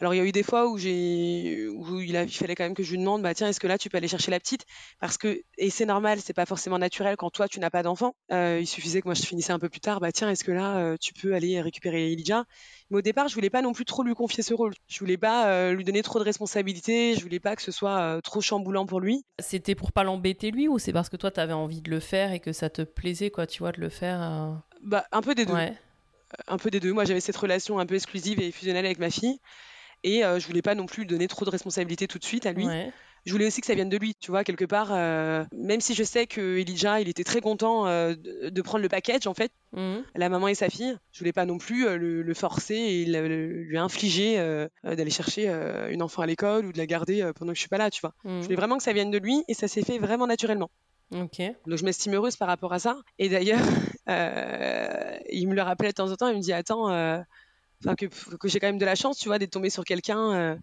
Alors, il y a eu des fois où, j'ai, où il, a, il fallait quand même que je lui demande, bah tiens, est-ce que là, tu peux aller chercher la petite? Parce que, et c'est normal, c'est pas forcément naturel quand toi, tu n'as pas d'enfant. Euh, il suffisait que moi, je finissais un peu plus tard, bah tiens, est-ce que là, euh, tu peux aller récupérer Elijah? Mais au départ, je voulais pas non plus trop lui confier ce rôle. Je voulais pas euh, lui donner trop de responsabilités, je voulais pas que ce soit trop chamboulant pour lui. C'était pour pas l'embêter lui ou c'est parce que toi t'avais envie de le faire et que ça te plaisait quoi, tu vois, de le faire Bah, un peu des deux. Ouais. Un peu des deux. Moi, j'avais cette relation un peu exclusive et fusionnelle avec ma fille. Et euh, je voulais pas non plus lui donner trop de responsabilités tout de suite à lui. Ouais. Je voulais aussi que ça vienne de lui, tu vois, quelque part. euh, même si je sais que Elijah, il était très content euh, de, prendre le package, en fait, Mhm. la maman et sa fille. Je voulais pas non plus euh, le, le forcer et le- lui infliger d'aller chercher une enfant à l'école ou de la garder pendant que je suis pas là, tu vois. Mhm. Je voulais vraiment que ça vienne de lui et ça s'est fait vraiment naturellement. Ok. Donc je m'estime heureuse par rapport à ça. Et d'ailleurs, euh, il me le rappelait de temps en temps. Il me dit attends, euh, que, que j'ai quand même de la chance, tu vois, d'être tombée sur quelqu'un euh,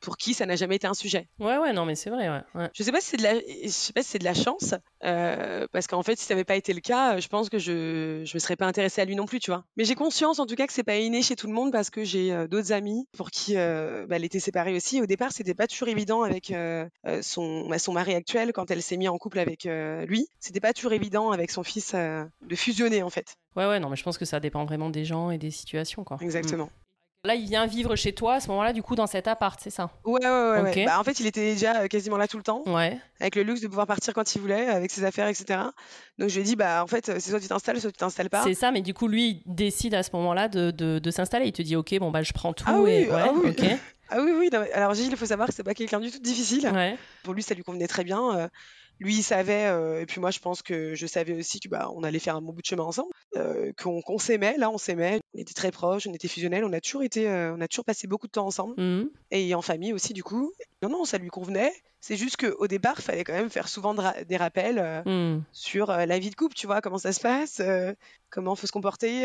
pour qui ça n'a jamais été un sujet. Ouais, ouais, non, mais c'est vrai, ouais. ouais. Je sais pas si c'est de la, je sais pas si c'est de la chance, euh, parce qu'en fait, si ça n'avait pas été le cas, je pense que je je me serais pas intéressée à lui non plus, tu vois. Mais j'ai conscience, en tout cas, que c'est pas inné chez tout le monde, parce que j'ai euh, d'autres amis pour qui euh, bah, elle était séparée aussi. Au départ, c'était pas toujours évident avec son bah, son mari actuel quand elle s'est mise en couple avec lui. C'était pas toujours évident avec son fils de fusionner, en fait. Ouais, ouais, non, mais je pense que ça dépend vraiment des gens et des situations, quoi. Exactement. Là, il vient vivre chez toi à ce moment-là, du coup, dans cet appart, c'est ça? Ouais, ouais, ouais. ouais. Bah, en fait, il était déjà euh, quasiment là tout le temps. Ouais. avec le luxe de pouvoir partir quand il voulait, avec ses affaires, etc. Donc je lui ai dit, bah en fait, c'est soit tu t'installes, soit tu t'installes pas. C'est ça, mais du coup, lui, il décide à ce moment-là de, de, de s'installer. Il te dit, ok, bon, bah, je prends tout. Ah oui, et... ouais, ah oui. ok. Ah oui, oui. non, mais- alors Gilles, il faut savoir que c'est pas quelqu'un du tout difficile. Ouais. Pour lui, ça lui convenait très bien. Lui, il savait, euh, et puis moi, je pense que je savais aussi que bah on allait faire un bon bout de chemin ensemble, euh, qu'on qu'on s'aimait. Là, on s'aimait. On était très proches, on était fusionnels. On a toujours été, euh, on a toujours passé beaucoup de temps ensemble. Mhm. et en famille aussi du coup. Non, non, ça lui convenait. C'est juste qu'au départ, il fallait quand même faire souvent de des rappels Mhm. sur la vie de couple, tu vois, comment ça se passe, comment faut se comporter.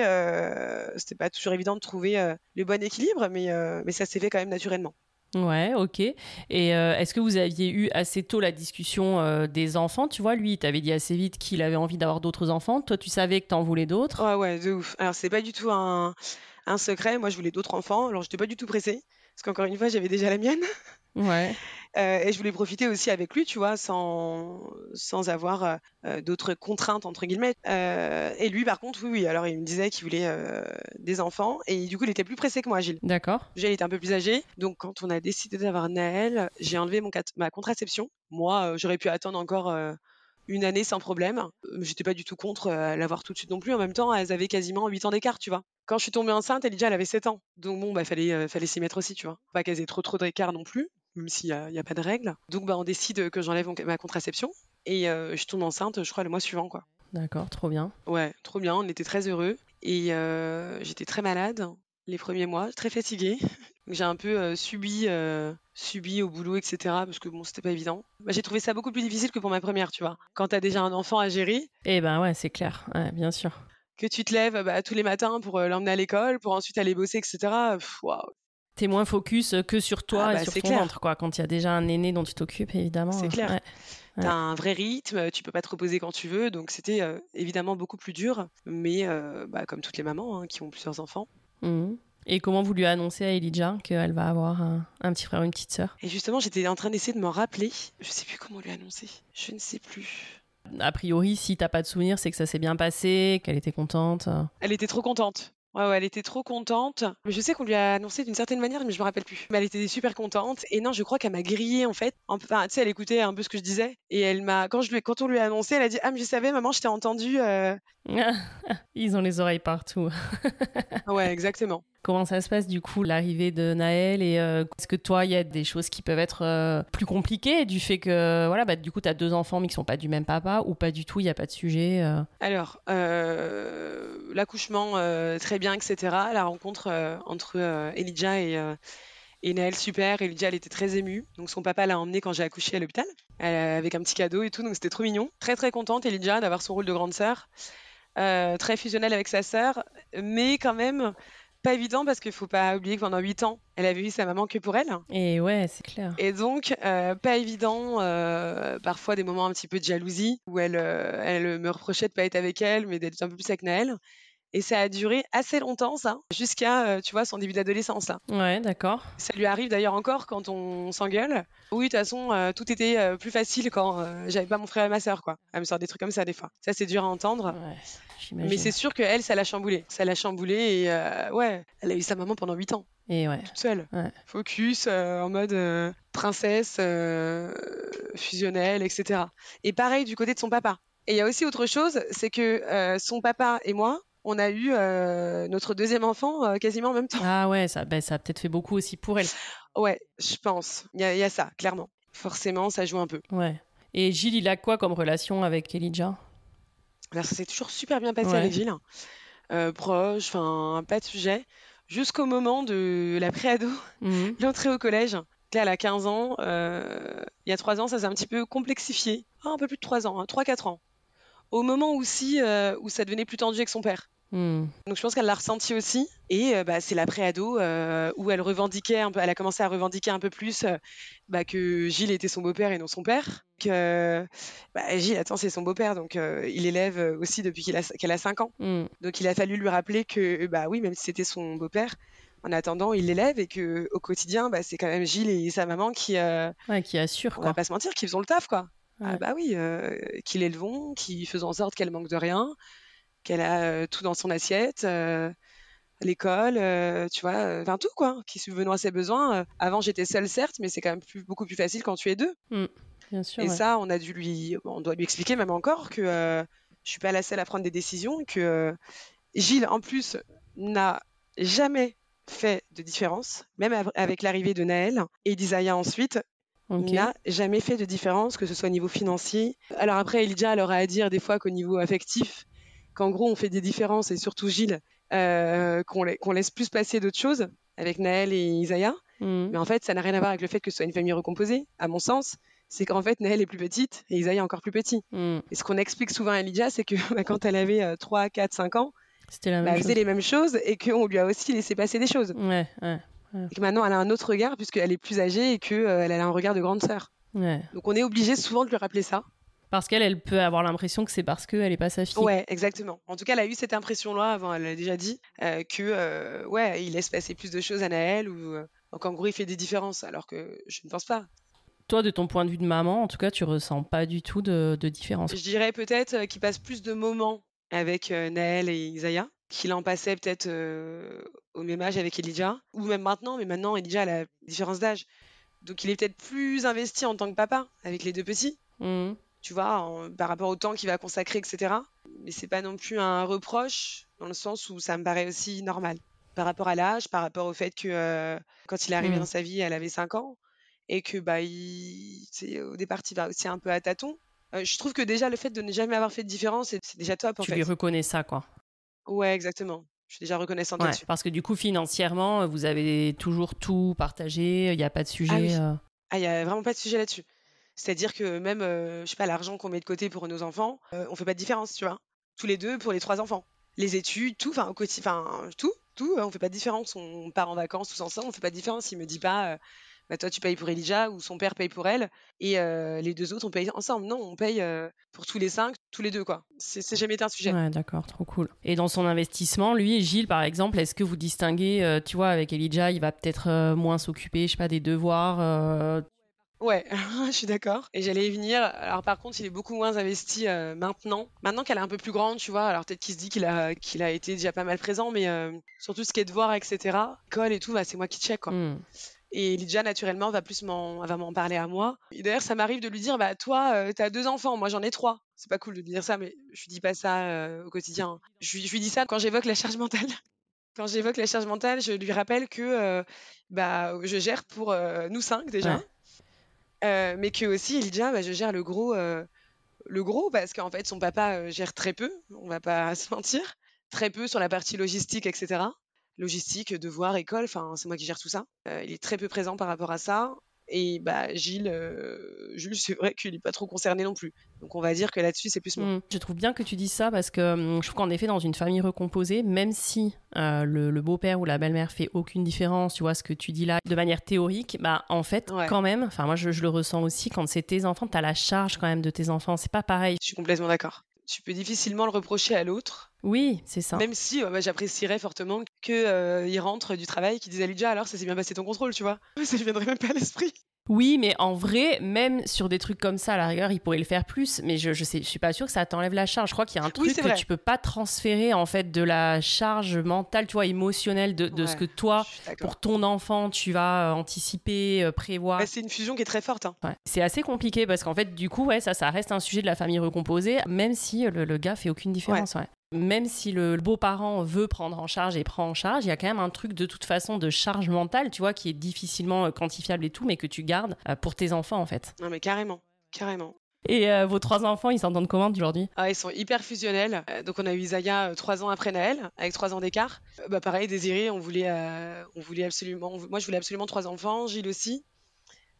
C'était pas toujours évident de trouver le bon équilibre, mais, mais ça s'est fait quand même naturellement. Ouais, ok. Et euh, est-ce que vous aviez eu assez tôt la discussion euh, des enfants? Tu vois, lui, il t'avait dit assez vite qu'il avait envie d'avoir d'autres enfants. Toi, tu savais que t'en voulais d'autres? Ouais, ouais, de ouf. Alors, c'est pas du tout un, un secret. Moi, je voulais d'autres enfants, alors j'étais pas du tout pressée. Parce qu'encore une fois, j'avais déjà la mienne. Ouais. Euh, et je voulais profiter aussi avec lui, tu vois, sans, sans avoir euh, euh, d'autres contraintes, entre guillemets. Euh, et lui, par contre, oui, oui. Alors, il me disait qu'il voulait des enfants. Et du coup, il était plus pressé que moi, Gilles. D'accord. Il était un peu plus âgé. Donc, quand on a décidé d'avoir Naël, j'ai enlevé mon ma contraception. Moi, j'aurais pu attendre encore une année sans problème. J'étais pas du tout contre euh, l'avoir tout de suite non plus. En même temps, elles avaient quasiment 8 ans d'écart, tu vois. Quand je suis tombée enceinte, Elijah, elle avait 7 ans. Donc, bon, bah, fallait, euh, fallait s'y mettre aussi, tu vois. Pas qu'elles aient trop, trop d'écart non plus, même s'il n'y a, il y a pas de règle. Donc, bah, on décide que j'enlève ma contraception. Et euh, je tombe enceinte, je crois, le mois suivant, quoi. D'accord, trop bien. Ouais, trop bien, on était très heureux. Et euh, j'étais très malade les premiers mois, très fatiguée. J'ai un peu euh, subi, subi au boulot, etc. Parce que bon, c'était pas évident. Bah, j'ai trouvé ça beaucoup plus difficile que pour ma première, tu vois. Quand t'as déjà un enfant à gérer, Eh ben ouais, c'est clair. Ouais, bien sûr. que tu te lèves bah, tous les matins pour l'emmener à l'école, pour ensuite aller bosser, etc. waouh. T'es moins focus que sur toi Ah et bah, sur ton clair. ventre, quoi. Quand il y a déjà un aîné dont tu t'occupes, évidemment. C'est clair. Ouais. T'as un vrai rythme, tu peux pas te reposer quand tu veux. Donc c'était euh, évidemment beaucoup plus dur. Mais euh, bah, comme toutes les mamans hein, qui ont plusieurs enfants. Mhm. Et comment vous lui annoncez à Elijah qu'elle va avoir un, un petit frère ou une petite sœur? Et justement, j'étais en train d'essayer de me rappeler. Je sais plus comment lui annoncer. Je ne sais plus. A priori, si t'as pas de souvenir, c'est que ça s'est bien passé, qu'elle était contente. Elle était trop contente. Ouais, ouais, elle était trop contente. Je sais qu'on lui a annoncé d'une certaine manière, mais je me rappelle plus. Mais elle était super contente. Et non, je crois qu'elle m'a grillé en fait. Enfin, tu sais, elle écoutait un peu ce que je disais. Et elle m'a, quand je lui, quand on lui a annoncé, elle a dit ah mais je savais, maman, je t'ai entendu. Euh. Ils ont les oreilles partout. ouais, exactement. Comment ça se passe du coup l'arrivée de Naël et euh, est-ce que toi il y a des choses qui peuvent être euh, plus compliquées du fait que voilà bah, du coup tu as deux enfants mais qui sont pas du même papa ou pas du tout il n'y a pas de sujet euh? Alors l'accouchement très bien etc la rencontre entre Elijah et et Naël, super. Elijah, elle était très émue. Donc, son papa l'a emmenée quand j'ai accouché à l'hôpital, avec un petit cadeau et tout. Donc, c'était trop mignon. Très, très contente, Elijah, d'avoir son rôle de grande sœur. très fusionnelle avec sa sœur. Mais quand même, pas évident parce qu'il faut pas oublier que pendant 8 ans, elle avait vu sa maman que pour elle. Et ouais, c'est clair. Et donc, euh, pas évident, euh, parfois des moments un petit peu de jalousie où elle, euh, elle me reprochait de pas être avec elle, mais d'être un peu plus avec Naël. Et ça a duré assez longtemps, ça, jusqu'à, euh, tu vois, son début d'adolescence, là. Ouais, d'accord. Ça lui arrive d'ailleurs encore quand on s'engueule. Oui, de toute façon, euh, tout était euh, plus facile quand j'avais pas mon frère et ma sœur, quoi. Elle me sort des trucs comme ça, des fois. Ça, c'est dur à entendre. Ouais, Mais c'est sûr qu'elle, ça l'a chamboulé. Ça l'a chamboulé et, ouais, elle a eu sa maman pendant 8 ans. Et ouais. Toute seule. Ouais. Focus, en mode princesse, fusionnelle, etc. Et pareil du côté de son papa. Et il y a aussi autre chose, c'est que son papa et moi, on a eu euh, notre deuxième enfant euh, quasiment en même temps. Ah ouais, ça, ben, ça a peut-être fait beaucoup aussi pour elle. Ouais, je pense. Il y, a ça, clairement. Forcément, ça joue un peu. Ouais. Et Gilles, il a quoi comme relation avec Elijah? Alors, ça s'est toujours super bien passé avec Gilles. Euh, proche, enfin, pas de sujet. Jusqu'au moment de la préado, mhm. l'entrée au collège. Là, elle a 15 ans. il y a 3 ans, ça s'est un petit peu complexifié. Ah, un peu plus de 3 ans, 3-4 hein. ans. Au moment aussi où ça devenait plus tendu avec son père. Hmm. Donc je pense qu'elle l'a ressenti aussi. Et euh, bah, c'est l'après-ado euh, où elle revendiquait un peu, elle a commencé à revendiquer un peu plus euh, bah, que Gilles était son beau-père et non son père. Que bah, Gilles, attends, c'est son beau-père, donc il élève aussi depuis qu'elle a, a 5 ans. Hmm. Donc il a fallu lui rappeler que bah oui, même si c'était son beau-père, en attendant, il l'élève et que au quotidien, c'est quand même Gilles et sa maman qui, ouais, qui assurent. On va pas se mentir, qui font le taf, quoi. Ah bah oui, qui l'élevons, qui faisons en sorte qu'elle manque de rien qu'elle a euh, tout dans son assiette, euh, l'école, euh, tu vois, enfin tout quoi, qui subvenant à ses besoins. avant, j'étais seule certes, mais c'est quand même beaucoup plus facile quand tu es deux. Mmh, bien sûr. Et ça, on a dû lui, on doit lui expliquer même encore que je suis pas la seule à prendre des décisions que Gilles, en plus, n'a jamais fait de différence, même avec l'arrivée de Naël et d'Isaiah ensuite. n'a jamais fait de différence, que ce soit au niveau financier. Alors après, Elijah, elle aura à dire des fois qu'au niveau affectif, qu'en gros on fait des différences et surtout Gilles euh, qu'on laisse plus passer d'autres choses avec Naël et Isaiah. Mm. Mais en fait, ça n'a rien à voir avec le fait que ce soit une famille recomposée, à mon sens. C'est qu'en fait, Naël est plus petite et Isaiah encore plus petit. Mm. Et ce qu'on explique souvent à Lydia, c'est que bah, quand elle avait 3, 4, 5 ans, la bah, elle faisait les mêmes choses et qu'on lui a aussi laissé passer des choses. Ouais, ouais, Et que maintenant, elle a un autre regard puisqu'elle est plus âgée et qu'elle euh, a un regard de grande sœur. Donc on est obligé souvent de lui rappeler ça. Parce qu'elle, elle peut avoir l'impression que c'est parce qu'elle n'est pas sa fille. Ouais, exactement. En tout cas, elle a eu cette impression-là avant. Elle a déjà dit euh, que, euh, ouais, il laisse passer plus de choses à Naël ou euh, qu'en gros, il fait des différences, alors que je ne pense pas. Toi, de ton point de vue de maman, en tout cas, tu ressens pas du tout de, différence. Je dirais peut-être qu'il passe plus de moments avec Naël et Isaiah, qu'il en passait peut-être au même âge avec Elijah, ou même maintenant, mais maintenant, Elijah a la différence d'âge. Donc il est peut-être plus investi en tant que papa avec les deux petits. Mmh tu vois, par rapport au temps qu'il va consacrer, etc. Mais c'est pas non plus un reproche, dans le sens où ça me paraît aussi normal. Par rapport à l'âge, par rapport au fait que euh, quand il est arrivé mmh. dans sa vie, elle avait 5 ans, et que bah, il, au départ, il va aussi un peu à tâtons. Euh, je trouve que déjà, le fait de ne jamais avoir fait de différence, c'est déjà top. En tu lui reconnais ça, quoi. Ouais, exactement. Je suis déjà reconnaissante là-dessus. Parce que du coup, financièrement, vous avez toujours tout partagé, il n'y a pas de sujet. Ah, euh. ah il n'y a vraiment pas de sujet là-dessus. C'est-à-dire que même, euh, je sais pas, l'argent qu'on met de côté pour nos enfants, euh, on fait pas de différence, tu vois? Tous les deux pour les trois enfants. Les études, tout, enfin, enfin, tout, tout, on fait pas de différence. On part en vacances tous ensemble, on fait pas de différence. Il me dit pas, euh, bah toi tu payes pour Elijah ou son père paye pour elle et les deux autres on paye ensemble. Non, on paye pour tous les cinq, tous les deux quoi. C'est jamais été un sujet. Ouais, d'accord, trop cool. Et dans son investissement, lui et Gilles par exemple, est-ce que vous distinguez, tu vois, avec Elijah, il va peut-être moins s'occuper, je sais pas, des devoirs Ouais, je suis d'accord. Et j'allais y venir. Alors par contre, il est beaucoup moins investi euh, maintenant. Maintenant qu'elle est un peu plus grande, tu vois. Alors peut-être qu'il se dit qu'il a, qu'il a été déjà pas mal présent, mais euh, surtout ce qui est devoir, etc. École et tout, bah, c'est moi qui check, quoi. Hmm. Et Lydia, naturellement, va plus m'en, va m'en parler à moi. Et d'ailleurs, ça m'arrive de lui dire, bah toi, euh, t'as deux enfants, moi j'en ai trois. C'est pas cool de lui dire ça, mais je lui dis pas ça euh, au quotidien. Je, lui- je lui dis ça quand j'évoque la charge mentale. Quand j'évoque la charge mentale, je lui rappelle que euh, bah, je gère pour nous cinq déjà, Ouais. Euh, mais que aussi Elijah, bah, je gère le gros, euh, le gros parce qu'en fait son papa euh, gère très peu, on va pas se mentir, très peu sur la partie logistique, etc. Logistique, devoirs, école, enfin c'est moi qui gère tout ça. Il est très peu présent par rapport à ça. Et bah Gilles, euh, Jules, c'est vrai qu'il est pas trop concerné non plus. Donc on va dire que là-dessus c'est plus moi. Mm. Je trouve bien que tu dises ça parce que hum, je trouve qu'en effet, dans une famille recomposée, même si euh, le, le beau-père ou la belle-mère fait aucune différence, tu vois, ce que tu dis là, de manière théorique, bah en fait, Ouais. quand même, enfin moi je, je le ressens aussi, quand c'est tes enfants, t'as la charge quand même de tes enfants, c'est pas pareil. Je suis complètement d'accord. Tu peux difficilement le reprocher à l'autre, Oui, c'est ça. même si euh, bah, j'apprécierais fortement qu'il rentre du travail, qu'il dise à Lydia alors ça s'est bien passé ton contrôle, tu vois. Ça lui viendrait même pas à l'esprit. Oui, mais en vrai, même sur des trucs comme ça, à la rigueur, il pourrait le faire plus. Mais je, je sais, je suis pas sûre que ça t'enlève la charge. Je crois qu'il y a un truc que vrai. tu peux pas transférer en fait de la charge mentale, tu vois, émotionnelle de, de ce que toi, pour ton enfant, tu vas euh, anticiper, euh, prévoir. Bah, c'est une fusion qui est très forte. hein. Ouais. C'est assez compliqué parce qu'en fait, du coup, ouais, ça, ça reste un sujet de la famille recomposée, même si le, le gars fait aucune différence. ouais. Même si le beau-parent veut prendre en charge et prend en charge, il y a quand même un truc de toute façon de charge mentale, tu vois, qui est difficilement euh, quantifiable et tout, mais que tu gardes euh, pour tes enfants en fait. Non mais carrément, carrément. Et euh, vos trois enfants, ils s'entendent comment aujourd'hui? Ah, ils sont hyper fusionnels. Euh, donc on a eu Isaiah euh, trois ans après Naël, avec trois ans d'écart. Bah pareil, Désiré, on voulait, on voulait absolument, on moi je voulais absolument trois enfants, Gilles aussi.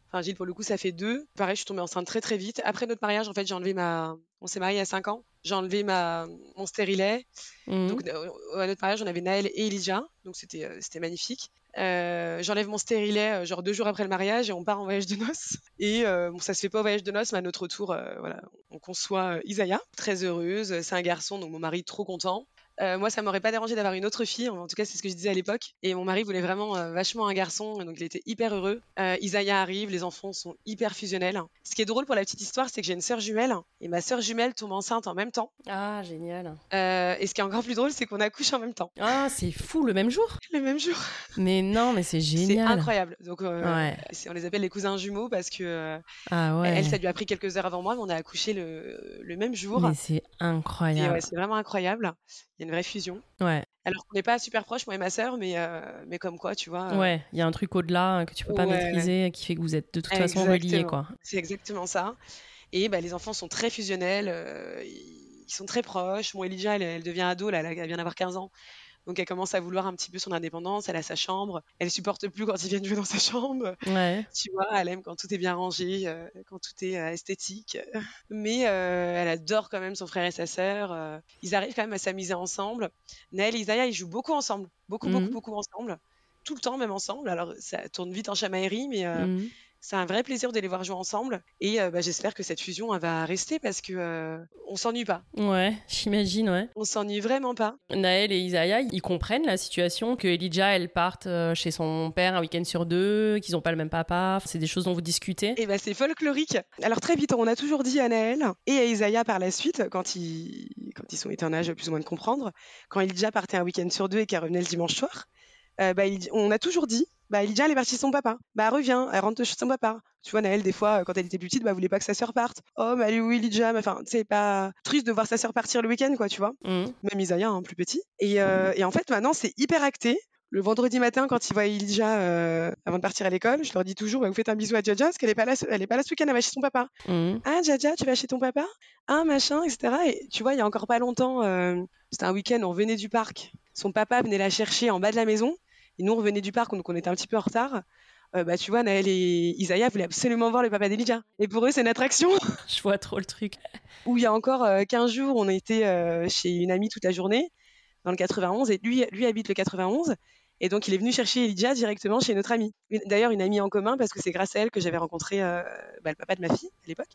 Enfin Gilles pour le coup ça fait deux. Pareil, je suis tombée enceinte très très vite. Après notre mariage, en fait, j'ai enlevé ma, on s'est marié à cinq ans. J'ai enlevé ma mon stérilet. Mhm. Donc euh, à notre mariage, on avait Naël et Elijah, donc c'était euh, c'était magnifique. Euh, J'enlève mon stérilet genre deux jours après le mariage et on part en voyage de noces. Et euh, bon, ça se fait pas au voyage de noces, mais à notre retour, euh, voilà, on conçoit Isaiah, très heureuse. C'est un garçon, donc mon mari trop content. Euh, moi, ça m'aurait pas dérangé d'avoir une autre fille. En tout cas, c'est ce que je disais à l'époque. Et mon mari voulait vraiment euh, vachement un garçon, donc il était hyper heureux. Euh, Isaiah arrive, les enfants sont hyper fusionnels. Ce qui est drôle pour la petite histoire, c'est que j'ai une sœur jumelle, et ma sœur jumelle tombe enceinte en même temps. Ah, génial. Et ce qui est encore plus drôle, c'est qu'on accouche en même temps, Ah, c'est fou, le même jour? Le même jour. Mais non, mais c'est C'est génial. incroyable. Donc, Ouais. c'est- on les appelle les cousins jumeaux parce que Ah ouais. elle, ça lui a pris quelques heures avant moi, mais on a accouché le, le même jour. Mais c'est incroyable. ouais, c'est vraiment incroyable. Il y a une vraie fusion. Ouais. Alors qu'on n'est pas super proches, moi et ma sœur, mais, euh, mais comme quoi, tu vois. euh, Ouais, il y a un truc au-delà euh, que tu peux pas Ouais. maîtriser, qui fait que vous êtes de toute façon reliés, quoi. C'est exactement ça. Et bah, les enfants sont très fusionnels, euh, ils sont très proches. Moi, Elijah, elle, elle devient ado, là, elle vient d'avoir 15 ans. Donc elle commence à vouloir un petit peu son indépendance, elle a sa chambre, elle supporte plus quand ils viennent jouer dans sa chambre. Ouais. Tu vois, elle aime quand tout est bien rangé, euh, quand tout est euh, esthétique. Mais euh, elle adore quand même son frère et sa sœur. ils arrivent quand même à s'amuser ensemble. Naël et Isaiah, ils jouent beaucoup ensemble. Beaucoup, Mhm. beaucoup, beaucoup ensemble. Tout le temps, même ensemble. Alors, ça tourne vite en chamaillerie, mais Mhm. C'est un vrai plaisir de les voir jouer ensemble. Et euh, bah, j'espère que cette fusion, elle va rester parce que euh, on s'ennuie pas. Ouais, j'imagine, ouais. On s'ennuie vraiment pas. Naël et Isaiah, ils comprennent la situation, que Elijah, elle parte euh, chez son père un week-end sur deux, qu'ils ont pas le même papa. C'est des choses dont vous discutez. Et bah, c'est folklorique. Alors très vite, on a toujours dit à Naël et à Isaiah par la suite, quand ils, quand ils sont été en âge plus ou moins de comprendre, quand Elijah partait un week-end sur deux et qu'elle revenait le dimanche soir, euh, bah, il- on a toujours dit, bah, Elijah, elle est partie chez son papa. Bah, reviens, elle rentre chez son papa. Tu vois, Naël, des fois, euh, quand elle était plus petite, bah, voulait pas que sa sœur parte. Oh, mais elle est où Elijah Mais Enfin, c'est pas triste de voir sa sœur partir le week-end, quoi, tu vois. Mhm. Même Isaiah, hein, plus petit. Et, euh, et en fait, maintenant, c'est hyper acté. Le vendredi matin, quand ils voient Elijah euh, avant de partir à l'école, je leur dis toujours, bah, vous faites un bisou à Jaja, parce qu'elle est pas là, ce- elle est pas là ce week-end, elle va chez son papa. Mhm. Ah, Jaja, tu vas chez ton papa? Ah, machin, etc. Et tu vois, il y a encore pas longtemps, euh, c'était un week-end, on venait du parc. Son papa venait la chercher en bas de la maison. Et nous, on revenait du parc, donc on était un petit peu en retard. Euh, bah, tu vois, Naël et Isaiah voulaient absolument voir le papa d'Elijah. Et pour eux, c'est une attraction. Je vois trop le truc. Où il y a encore euh, 15 jours, on était euh, chez une amie toute la journée, dans le 91. Et lui, lui habite le 91. Et donc, il est venu chercher Elijah directement chez notre amie. D'ailleurs, une amie en commun, parce que c'est grâce à elle que j'avais rencontré euh, bah, le papa de ma fille à l'époque.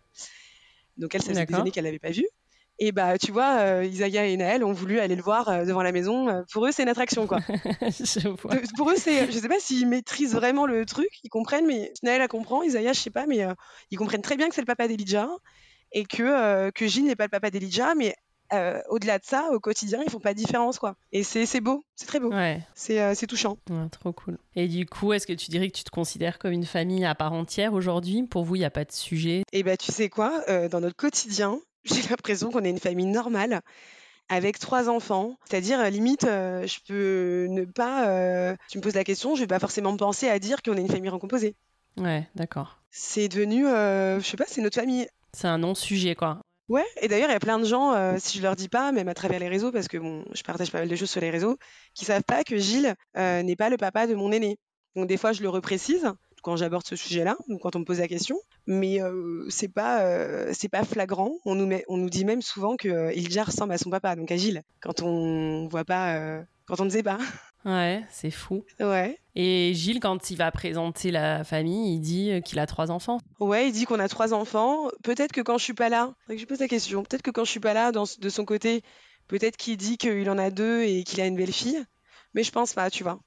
Donc, elle, ça faisait des années qu'elle l'avait pas vu. Et bah, tu vois, euh, Isaiah et Naël ont voulu aller le voir euh, devant la maison. Euh, pour eux, c'est une attraction, quoi. je vois. De- pour eux, c'est, je sais pas s'ils maîtrisent vraiment le truc, ils comprennent, mais Naël, elle comprend, Isaiah, je sais pas, mais ils comprennent très bien que c'est le papa d'Elijah et que, que Gilles n'est pas le papa d'Elijah, mais euh, au-delà de ça, au quotidien, ils font pas de différence, quoi. Et c'est, beau, c'est très beau, Ouais, c'est, euh, touchant. ouais, trop cool. Et du coup, est-ce que tu dirais que tu te considères comme une famille à part entière aujourd'hui? Pour vous, il n'y a pas de sujet? Et bah, tu sais quoi, euh, dans notre quotidien, j'ai l'impression qu'on est une famille normale avec trois enfants. C'est-à-dire, euh, limite, euh, je peux ne pas. euh, tu me poses la question, je vais pas forcément penser à dire qu'on est une famille recomposée. Ouais, d'accord. C'est devenu, euh, je sais pas, c'est notre famille. C'est un non-sujet, quoi. Ouais, et d'ailleurs, il y a plein de gens, si je leur dis pas, même à travers les réseaux, parce que bon, je partage pas mal de choses sur les réseaux, qui savent pas que Gilles n'est pas le papa de mon aîné. Donc des fois, je le reprécise quand j'aborde ce sujet-là, ou quand on me pose la question, mais euh, c'est pas euh, c'est pas flagrant. On nous met, on nous dit même souvent que euh, ressemble à son papa, donc à Gilles, quand on voit pas, euh, quand on ne sait pas. Ouais, c'est fou. Ouais. Et Gilles, quand il va présenter la famille, il dit euh, qu'il a trois enfants. Ouais, il dit qu'on a trois enfants. Peut-être que quand je suis pas là, que je pose la question. Peut-être que quand je suis pas là, dans, de son côté, peut-être qu'il dit qu'il en a deux et qu'il a une belle fille. Mais je pense pas, tu vois.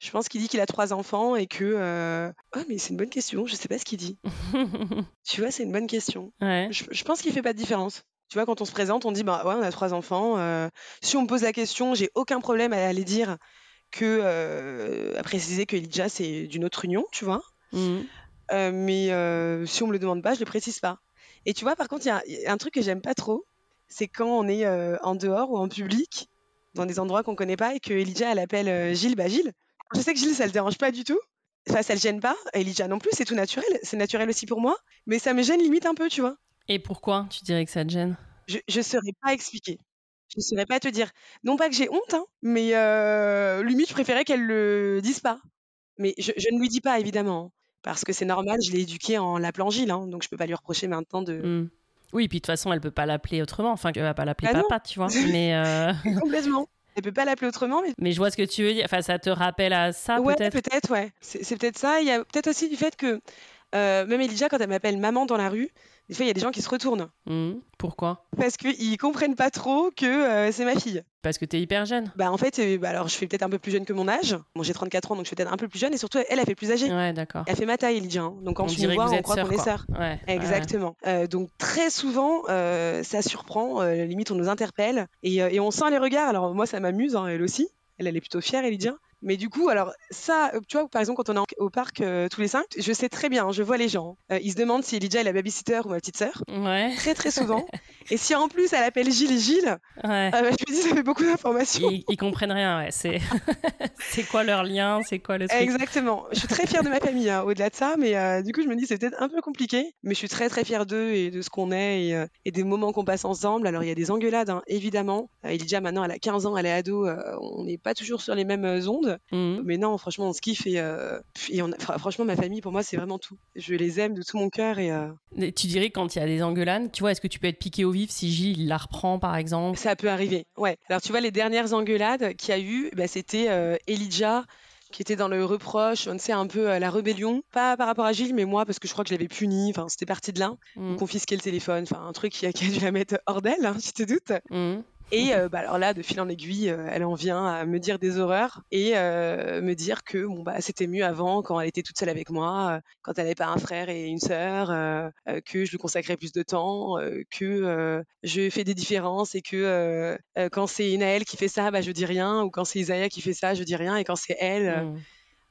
Je pense qu'il dit qu'il a trois enfants et que. euh, Ah, mais c'est une bonne question. Je sais pas ce qu'il dit. Tu vois, c'est une bonne question. ouais. Je, je pense qu'il fait pas de différence. Tu vois, quand on se présente, on dit bah ouais, on a trois enfants. euh, si on me pose la question, j'ai aucun problème à aller dire que euh, à préciser que Elijah c'est d'une autre union, tu vois. Mhm. Euh, mais si on me le demande pas, je le précise pas. Et tu vois, par contre, il y a- il y, a un truc que j'aime pas trop, c'est quand on est en dehors ou en public, dans des endroits qu'on connaît pas, et que Elijah elle appelle Gilles, bah Gilles. Je sais que Gilles ça le dérange pas du tout. Enfin, ça le gêne pas. Elijah non plus, c'est tout naturel. C'est naturel aussi pour moi. Mais ça me gêne limite un peu, tu vois. Et pourquoi tu dirais que ça te gêne? Je, je saurais pas expliquer. Je saurais pas te dire. Non pas que j'ai honte, hein, mais euh, limite, je préférais qu'elle le dise pas. Mais je, je ne lui dis pas, évidemment. hein, Parce que c'est normal, je l'ai éduquée en l'appelant Gilles, hein, donc je peux pas lui reprocher maintenant de. Mhm. Oui, puis de toute façon, elle peut pas l'appeler autrement. Enfin, elle va pas l'appeler Ah non. papa, tu vois. Mais, euh, Complètement. Elle peut pas l'appeler autrement, mais mais je vois ce que tu veux dire. Enfin, ça te rappelle à ça, ouais, peut-être? peut-être, ouais. C'est c'est peut-être ça. Il y a peut-être aussi du fait que euh, même Elijah, quand elle m'appelle maman dans la rue, des fois il y a des gens qui se retournent Mhm. Pourquoi? Parce qu'ils comprennent pas trop que euh, c'est ma fille. Parce que t'es hyper jeune. Bah en fait, euh, bah, alors je fais peut-être un peu plus jeune que mon âge. Bon, j'ai 34 ans, donc je suis peut-être un peu plus jeune, et surtout elle, elle fait plus âgée. Ouais, d'accord. Elle fait ma taille, Elijah. hein. Donc quand On vois, vous on croit qu'on est sœurs. Ouais. Exactement. Donc très souvent, ça surprend. limite, on nous interpelle et, et on sent les regards. Alors moi, ça m'amuse, hein, elle aussi. Elle, elle est plutôt fière, Elijah. Mais du coup, alors ça, euh, tu vois, par exemple, quand on est au parc euh, tous les cinq, je sais très bien, je vois les gens. Euh, ils se demandent si Elijah est la babysitter ou ma petite sœur. Ouais, Très très souvent. et si en plus elle appelle Gilles et Gilles, ouais. euh, je me dis ça fait beaucoup d'informations. Ils, ils comprennent rien, ouais. C'est c'est quoi leur lien C'est quoi le truc? Exactement. Je suis très fière de ma famille, hein, au-delà de ça, mais du coup, je me dis c'est peut-être un peu compliqué, mais je suis très très fière d'eux et de ce qu'on est et, et des moments qu'on passe ensemble. Alors, il y a des engueulades, hein, évidemment. Elijah, maintenant, elle a 15 ans, elle est ado, on n'est pas toujours sur les mêmes euh, Mhm. mais non, franchement, on se kiffe et, euh, et on a- enfin, franchement, ma famille, pour moi, c'est vraiment tout. Je les aime de tout mon cœur et euh, Et Tu dirais quand il y a des engueulades, tu vois, est-ce que tu peux être piqué au vif si Gilles il la reprend, par exemple? Ça peut arriver. Ouais. Alors, tu vois, les dernières engueulades qu'il y a eu, bah, c'était euh, Elijah qui était dans le reproche, on sait un peu la rébellion, pas par rapport à Gilles, mais moi parce que je crois que je l'avais puni. Enfin, c'était parti de là. Mhm. confisquer le téléphone, enfin un truc qui a, qui a dû la mettre hors d'elle, hein, tu te doutes. Mhm. Et euh, bah, alors là, de fil en aiguille, euh, elle en vient à me dire des horreurs et euh, me dire que bon bah c'était mieux avant quand elle était toute seule avec moi, euh, quand elle n'avait pas un frère et une sœur, euh, que je lui consacrais plus de temps, euh, que euh, je fais des différences et que quand c'est Naël qui fait ça, bah je dis rien, ou quand c'est Isaiah qui fait ça, je dis rien, et quand c'est elle, Mhm.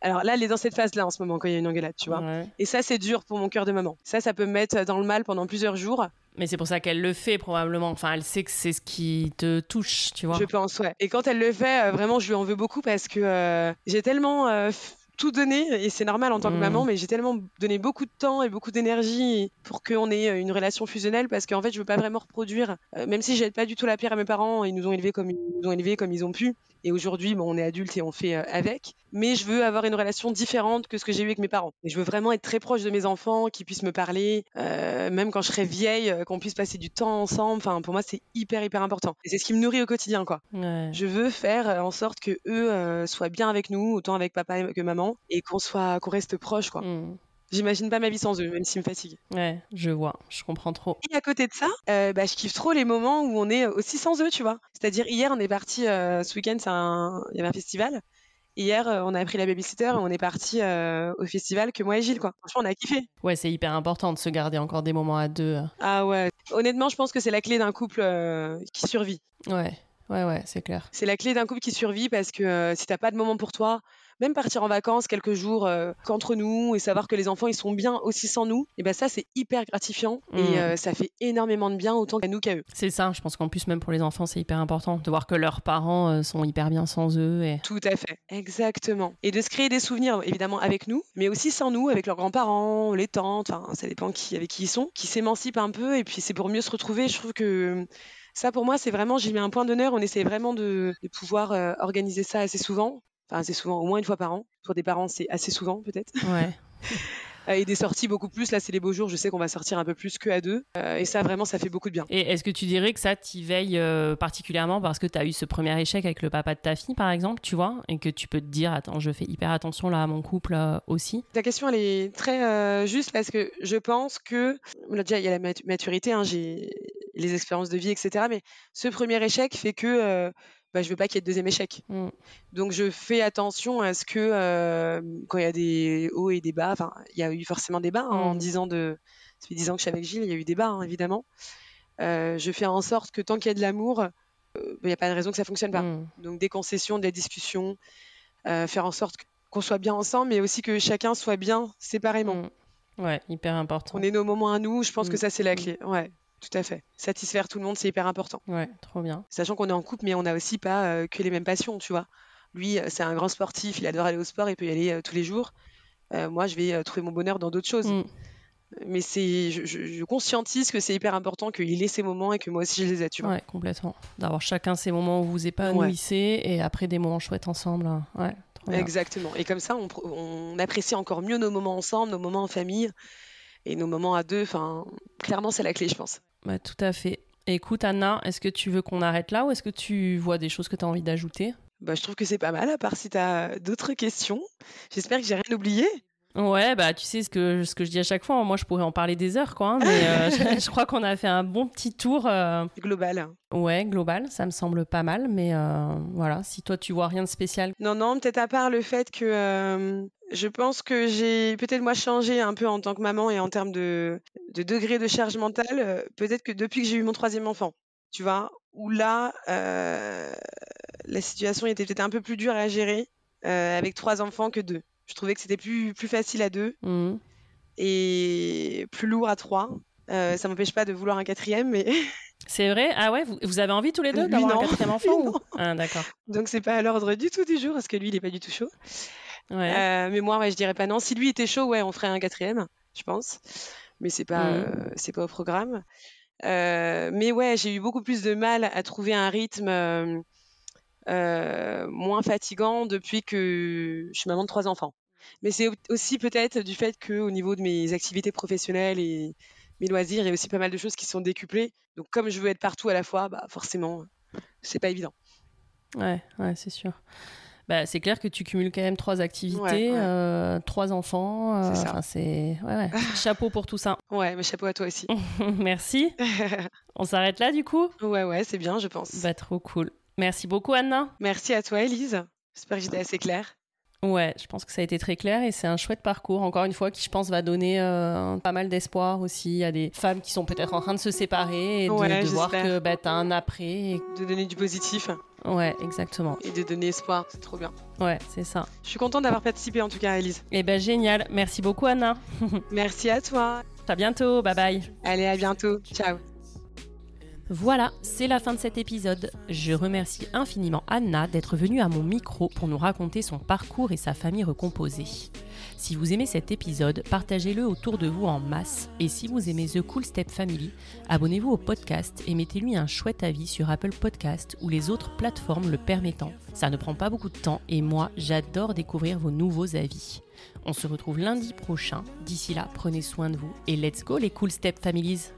alors là, elle est dans cette phase-là en ce moment quand il y a une engueulade, tu vois. Ouais. Et ça, c'est dur pour mon cœur de maman. Ça, ça peut me mettre dans le mal pendant plusieurs jours. Mais c'est pour ça qu'elle le fait, probablement. Enfin, elle sait que c'est ce qui te touche, tu vois. Je pense, ouais. Et quand elle le fait, euh, vraiment, je lui en veux beaucoup parce que euh, j'ai tellement euh, tout donné, et c'est normal en tant que Mm. maman, mais j'ai tellement donné beaucoup de temps et beaucoup d'énergie pour qu'on ait une relation fusionnelle parce qu'en fait, je veux pas vraiment reproduire, même si j'aide pas du tout la pierre à mes parents, ils nous ont élevés comme ils nous ont élevés comme ils ont pu. Et aujourd'hui, bon, on est adultes et on fait euh, avec. Mais je veux avoir une relation différente que ce que j'ai eu avec mes parents. Et je veux vraiment être très proche de mes enfants, qu'ils puissent me parler, euh, même quand je serai vieille, euh, qu'on puisse passer du temps ensemble. Enfin, pour moi, c'est hyper, hyper important. Et c'est ce qui me nourrit au quotidien, quoi. Ouais. Je veux faire en sorte que eux euh, soient bien avec nous, autant avec papa que maman, et qu'on soit, qu'on reste proche, quoi. Mhm. J'imagine pas ma vie sans eux, même s'ils me fatiguent. Ouais, je vois, je comprends trop. Et à côté de ça, euh, bah, je kiffe trop les moments où on est aussi sans eux, tu vois. C'est-à-dire hier, on est parti euh, ce week-end, un... il y avait un festival. Hier, euh, on a pris la babysitter et on est parti au festival que moi et Gilles, quoi. Franchement, on a kiffé. Ouais, c'est hyper important de se garder encore des moments à deux. Ah ouais. Honnêtement, je pense que c'est la clé d'un couple qui survit. Ouais. Ouais, ouais, c'est clair. C'est la clé d'un couple qui survit parce que si t'as pas de moment pour toi, même partir en vacances quelques jours euh, qu'entre nous et savoir que les enfants ils sont bien aussi sans nous, et ben ça c'est hyper gratifiant et mmh. euh, ça fait énormément de bien autant qu'à nous qu'à eux. C'est ça, je pense qu'en plus même pour les enfants c'est hyper important de voir que leurs parents euh, sont hyper bien sans eux. Et... Tout à fait, exactement. Et de se créer des souvenirs évidemment avec nous, mais aussi sans nous, avec leurs grands-parents, les tantes, enfin ça dépend qui, avec qui ils sont, qui s'émancipent un peu et puis c'est pour mieux se retrouver. Je trouve que ça, pour moi, c'est vraiment, j'ai mis un point d'honneur. On essaie vraiment de, de pouvoir organiser ça assez souvent. Enfin, assez souvent, au moins une fois par an. Pour des parents, c'est assez souvent, peut-être. Ouais. et des sorties beaucoup plus. Là, c'est les beaux jours. Je sais qu'on va sortir un peu plus que à deux. Euh, et ça, vraiment, ça fait beaucoup de bien. Et est-ce que tu dirais que ça t'y veille euh, particulièrement parce que tu as eu ce premier échec avec le papa de ta fille, par exemple, tu vois, et que tu peux te dire, attends, je fais hyper attention là à mon couple euh, aussi? Ta question, elle est très juste parce que je pense que, déjà, il y a la maturité, hein, j'ai les expériences de vie, etc. Mais ce premier échec fait que bah, je veux pas qu'il y ait de deuxième échec. Mm. Donc je fais attention à ce que euh, quand il y a des hauts et des bas, enfin il y a eu forcément des bas hein, en mm. dix ans de, ça fait dix ans que je suis avec Gilles, il y a eu des bas hein, évidemment. Euh, je fais en sorte que tant qu'il y a de l'amour, euh, bah, il n'y a pas de raison que ça fonctionne pas. Mm. Donc des concessions, des discussions, faire en sorte qu'on soit bien ensemble, mais aussi que chacun soit bien séparément. Ouais, hyper important. On est nos moments à nous, je pense que ça c'est la clé. Ouais. Tout à fait. Satisfaire tout le monde, c'est hyper important. Ouais, trop bien. Sachant qu'on est en couple, mais on n'a aussi pas euh, que les mêmes passions, tu vois. Lui, euh, c'est un grand sportif, il adore aller au sport, il peut y aller euh, tous les jours. moi, je vais trouver mon bonheur dans d'autres choses. Mm. Mais c'est, je, conscientise que c'est hyper important qu'il ait ses moments et que moi aussi je les ai, tu vois. Ouais, complètement. D'avoir chacun ses moments où vous épanouissez et après des moments chouettes ensemble. Ouais, Exactement. Et comme ça, on, on apprécie encore mieux nos moments ensemble, nos moments en famille et nos moments à deux. Enfin, clairement, c'est la clé, je pense. Bah, tout à fait. Écoute, Anna, est-ce que tu veux qu'on arrête là ou est-ce que tu vois des choses que tu as envie d'ajouter? Bah, Je trouve que c'est pas mal, à part si tu as d'autres questions. J'espère que j'ai rien oublié. Ouais, bah tu sais ce que, ce que je dis à chaque fois, moi je pourrais en parler des heures, quoi. Hein, mais euh, je, crois qu'on a fait un bon petit tour. Euh, global. Ouais, global, ça me semble pas mal, mais euh, voilà, si toi tu vois rien de spécial. Non, non, peut-être à part le fait que je pense que j'ai peut-être moi changé un peu en tant que maman et en termes de, de degré de charge mentale, peut-être que depuis que j'ai eu mon troisième enfant, tu vois, où là, la situation était peut-être un peu plus dure à gérer avec trois enfants que deux. Je trouvais que c'était plus, plus facile à deux mmh. et plus lourd à trois. Euh, ça m'empêche pas de vouloir un quatrième, mais. C'est vrai? Ah ouais vous, avez envie tous les deux d'avoir un quatrième enfant ou... Ah d'accord. Donc c'est pas à l'ordre du tout du jour, parce que lui, il est pas du tout chaud. Ouais. Euh, mais moi, ouais, je dirais pas non. Si lui était chaud, ouais, on ferait un quatrième, je pense. Mais c'est pas, mmh. euh, c'est pas au programme. Euh, mais ouais, j'ai eu beaucoup plus de mal à trouver un rythme moins fatigant depuis que je suis maman de trois enfants. Mais c'est aussi peut-être du fait qu'au niveau de mes activités professionnelles et mes loisirs, il y a aussi pas mal de choses qui sont décuplées. Donc comme je veux être partout à la fois, bah forcément, c'est pas évident. Ouais, ouais, c'est sûr. Bah, c'est clair que tu cumules quand même trois activités, euh, trois enfants. Euh, c'est ouais, ouais. chapeau pour tout ça. Ouais, mais chapeau à toi aussi. Merci. On s'arrête là du coup? Ouais, ouais, c'est bien, je pense. Bah, trop cool. Merci beaucoup, Anna. Merci à toi, Elise. J'espère que j'étais assez claire. Ouais, je pense que ça a été très clair et c'est un chouette parcours, encore une fois, qui je pense va donner euh, pas mal d'espoir aussi à des femmes qui sont peut-être en train de se séparer et de, voir que bah, t'as un après. De donner du positif. Ouais, exactement. Et de donner espoir, c'est trop bien. Ouais, c'est ça. Je suis contente d'avoir participé en tout cas, Elise. Eh ben génial, merci beaucoup Anna. merci à toi. À bientôt, bye bye. Allez, à bientôt, ciao. Voilà, c'est la fin de cet épisode. Je remercie infiniment Anna d'être venue à mon micro pour nous raconter son parcours et sa famille recomposée. Si vous aimez cet épisode, partagez-le autour de vous en masse. Et si vous aimez The Cool Step Family, abonnez-vous au podcast et mettez-lui un chouette avis sur Apple Podcast ou les autres plateformes le permettant. Ça ne prend pas beaucoup de temps et moi, j'adore découvrir vos nouveaux avis. On se retrouve lundi prochain. D'ici là, prenez soin de vous et let's go les Cool Step Families!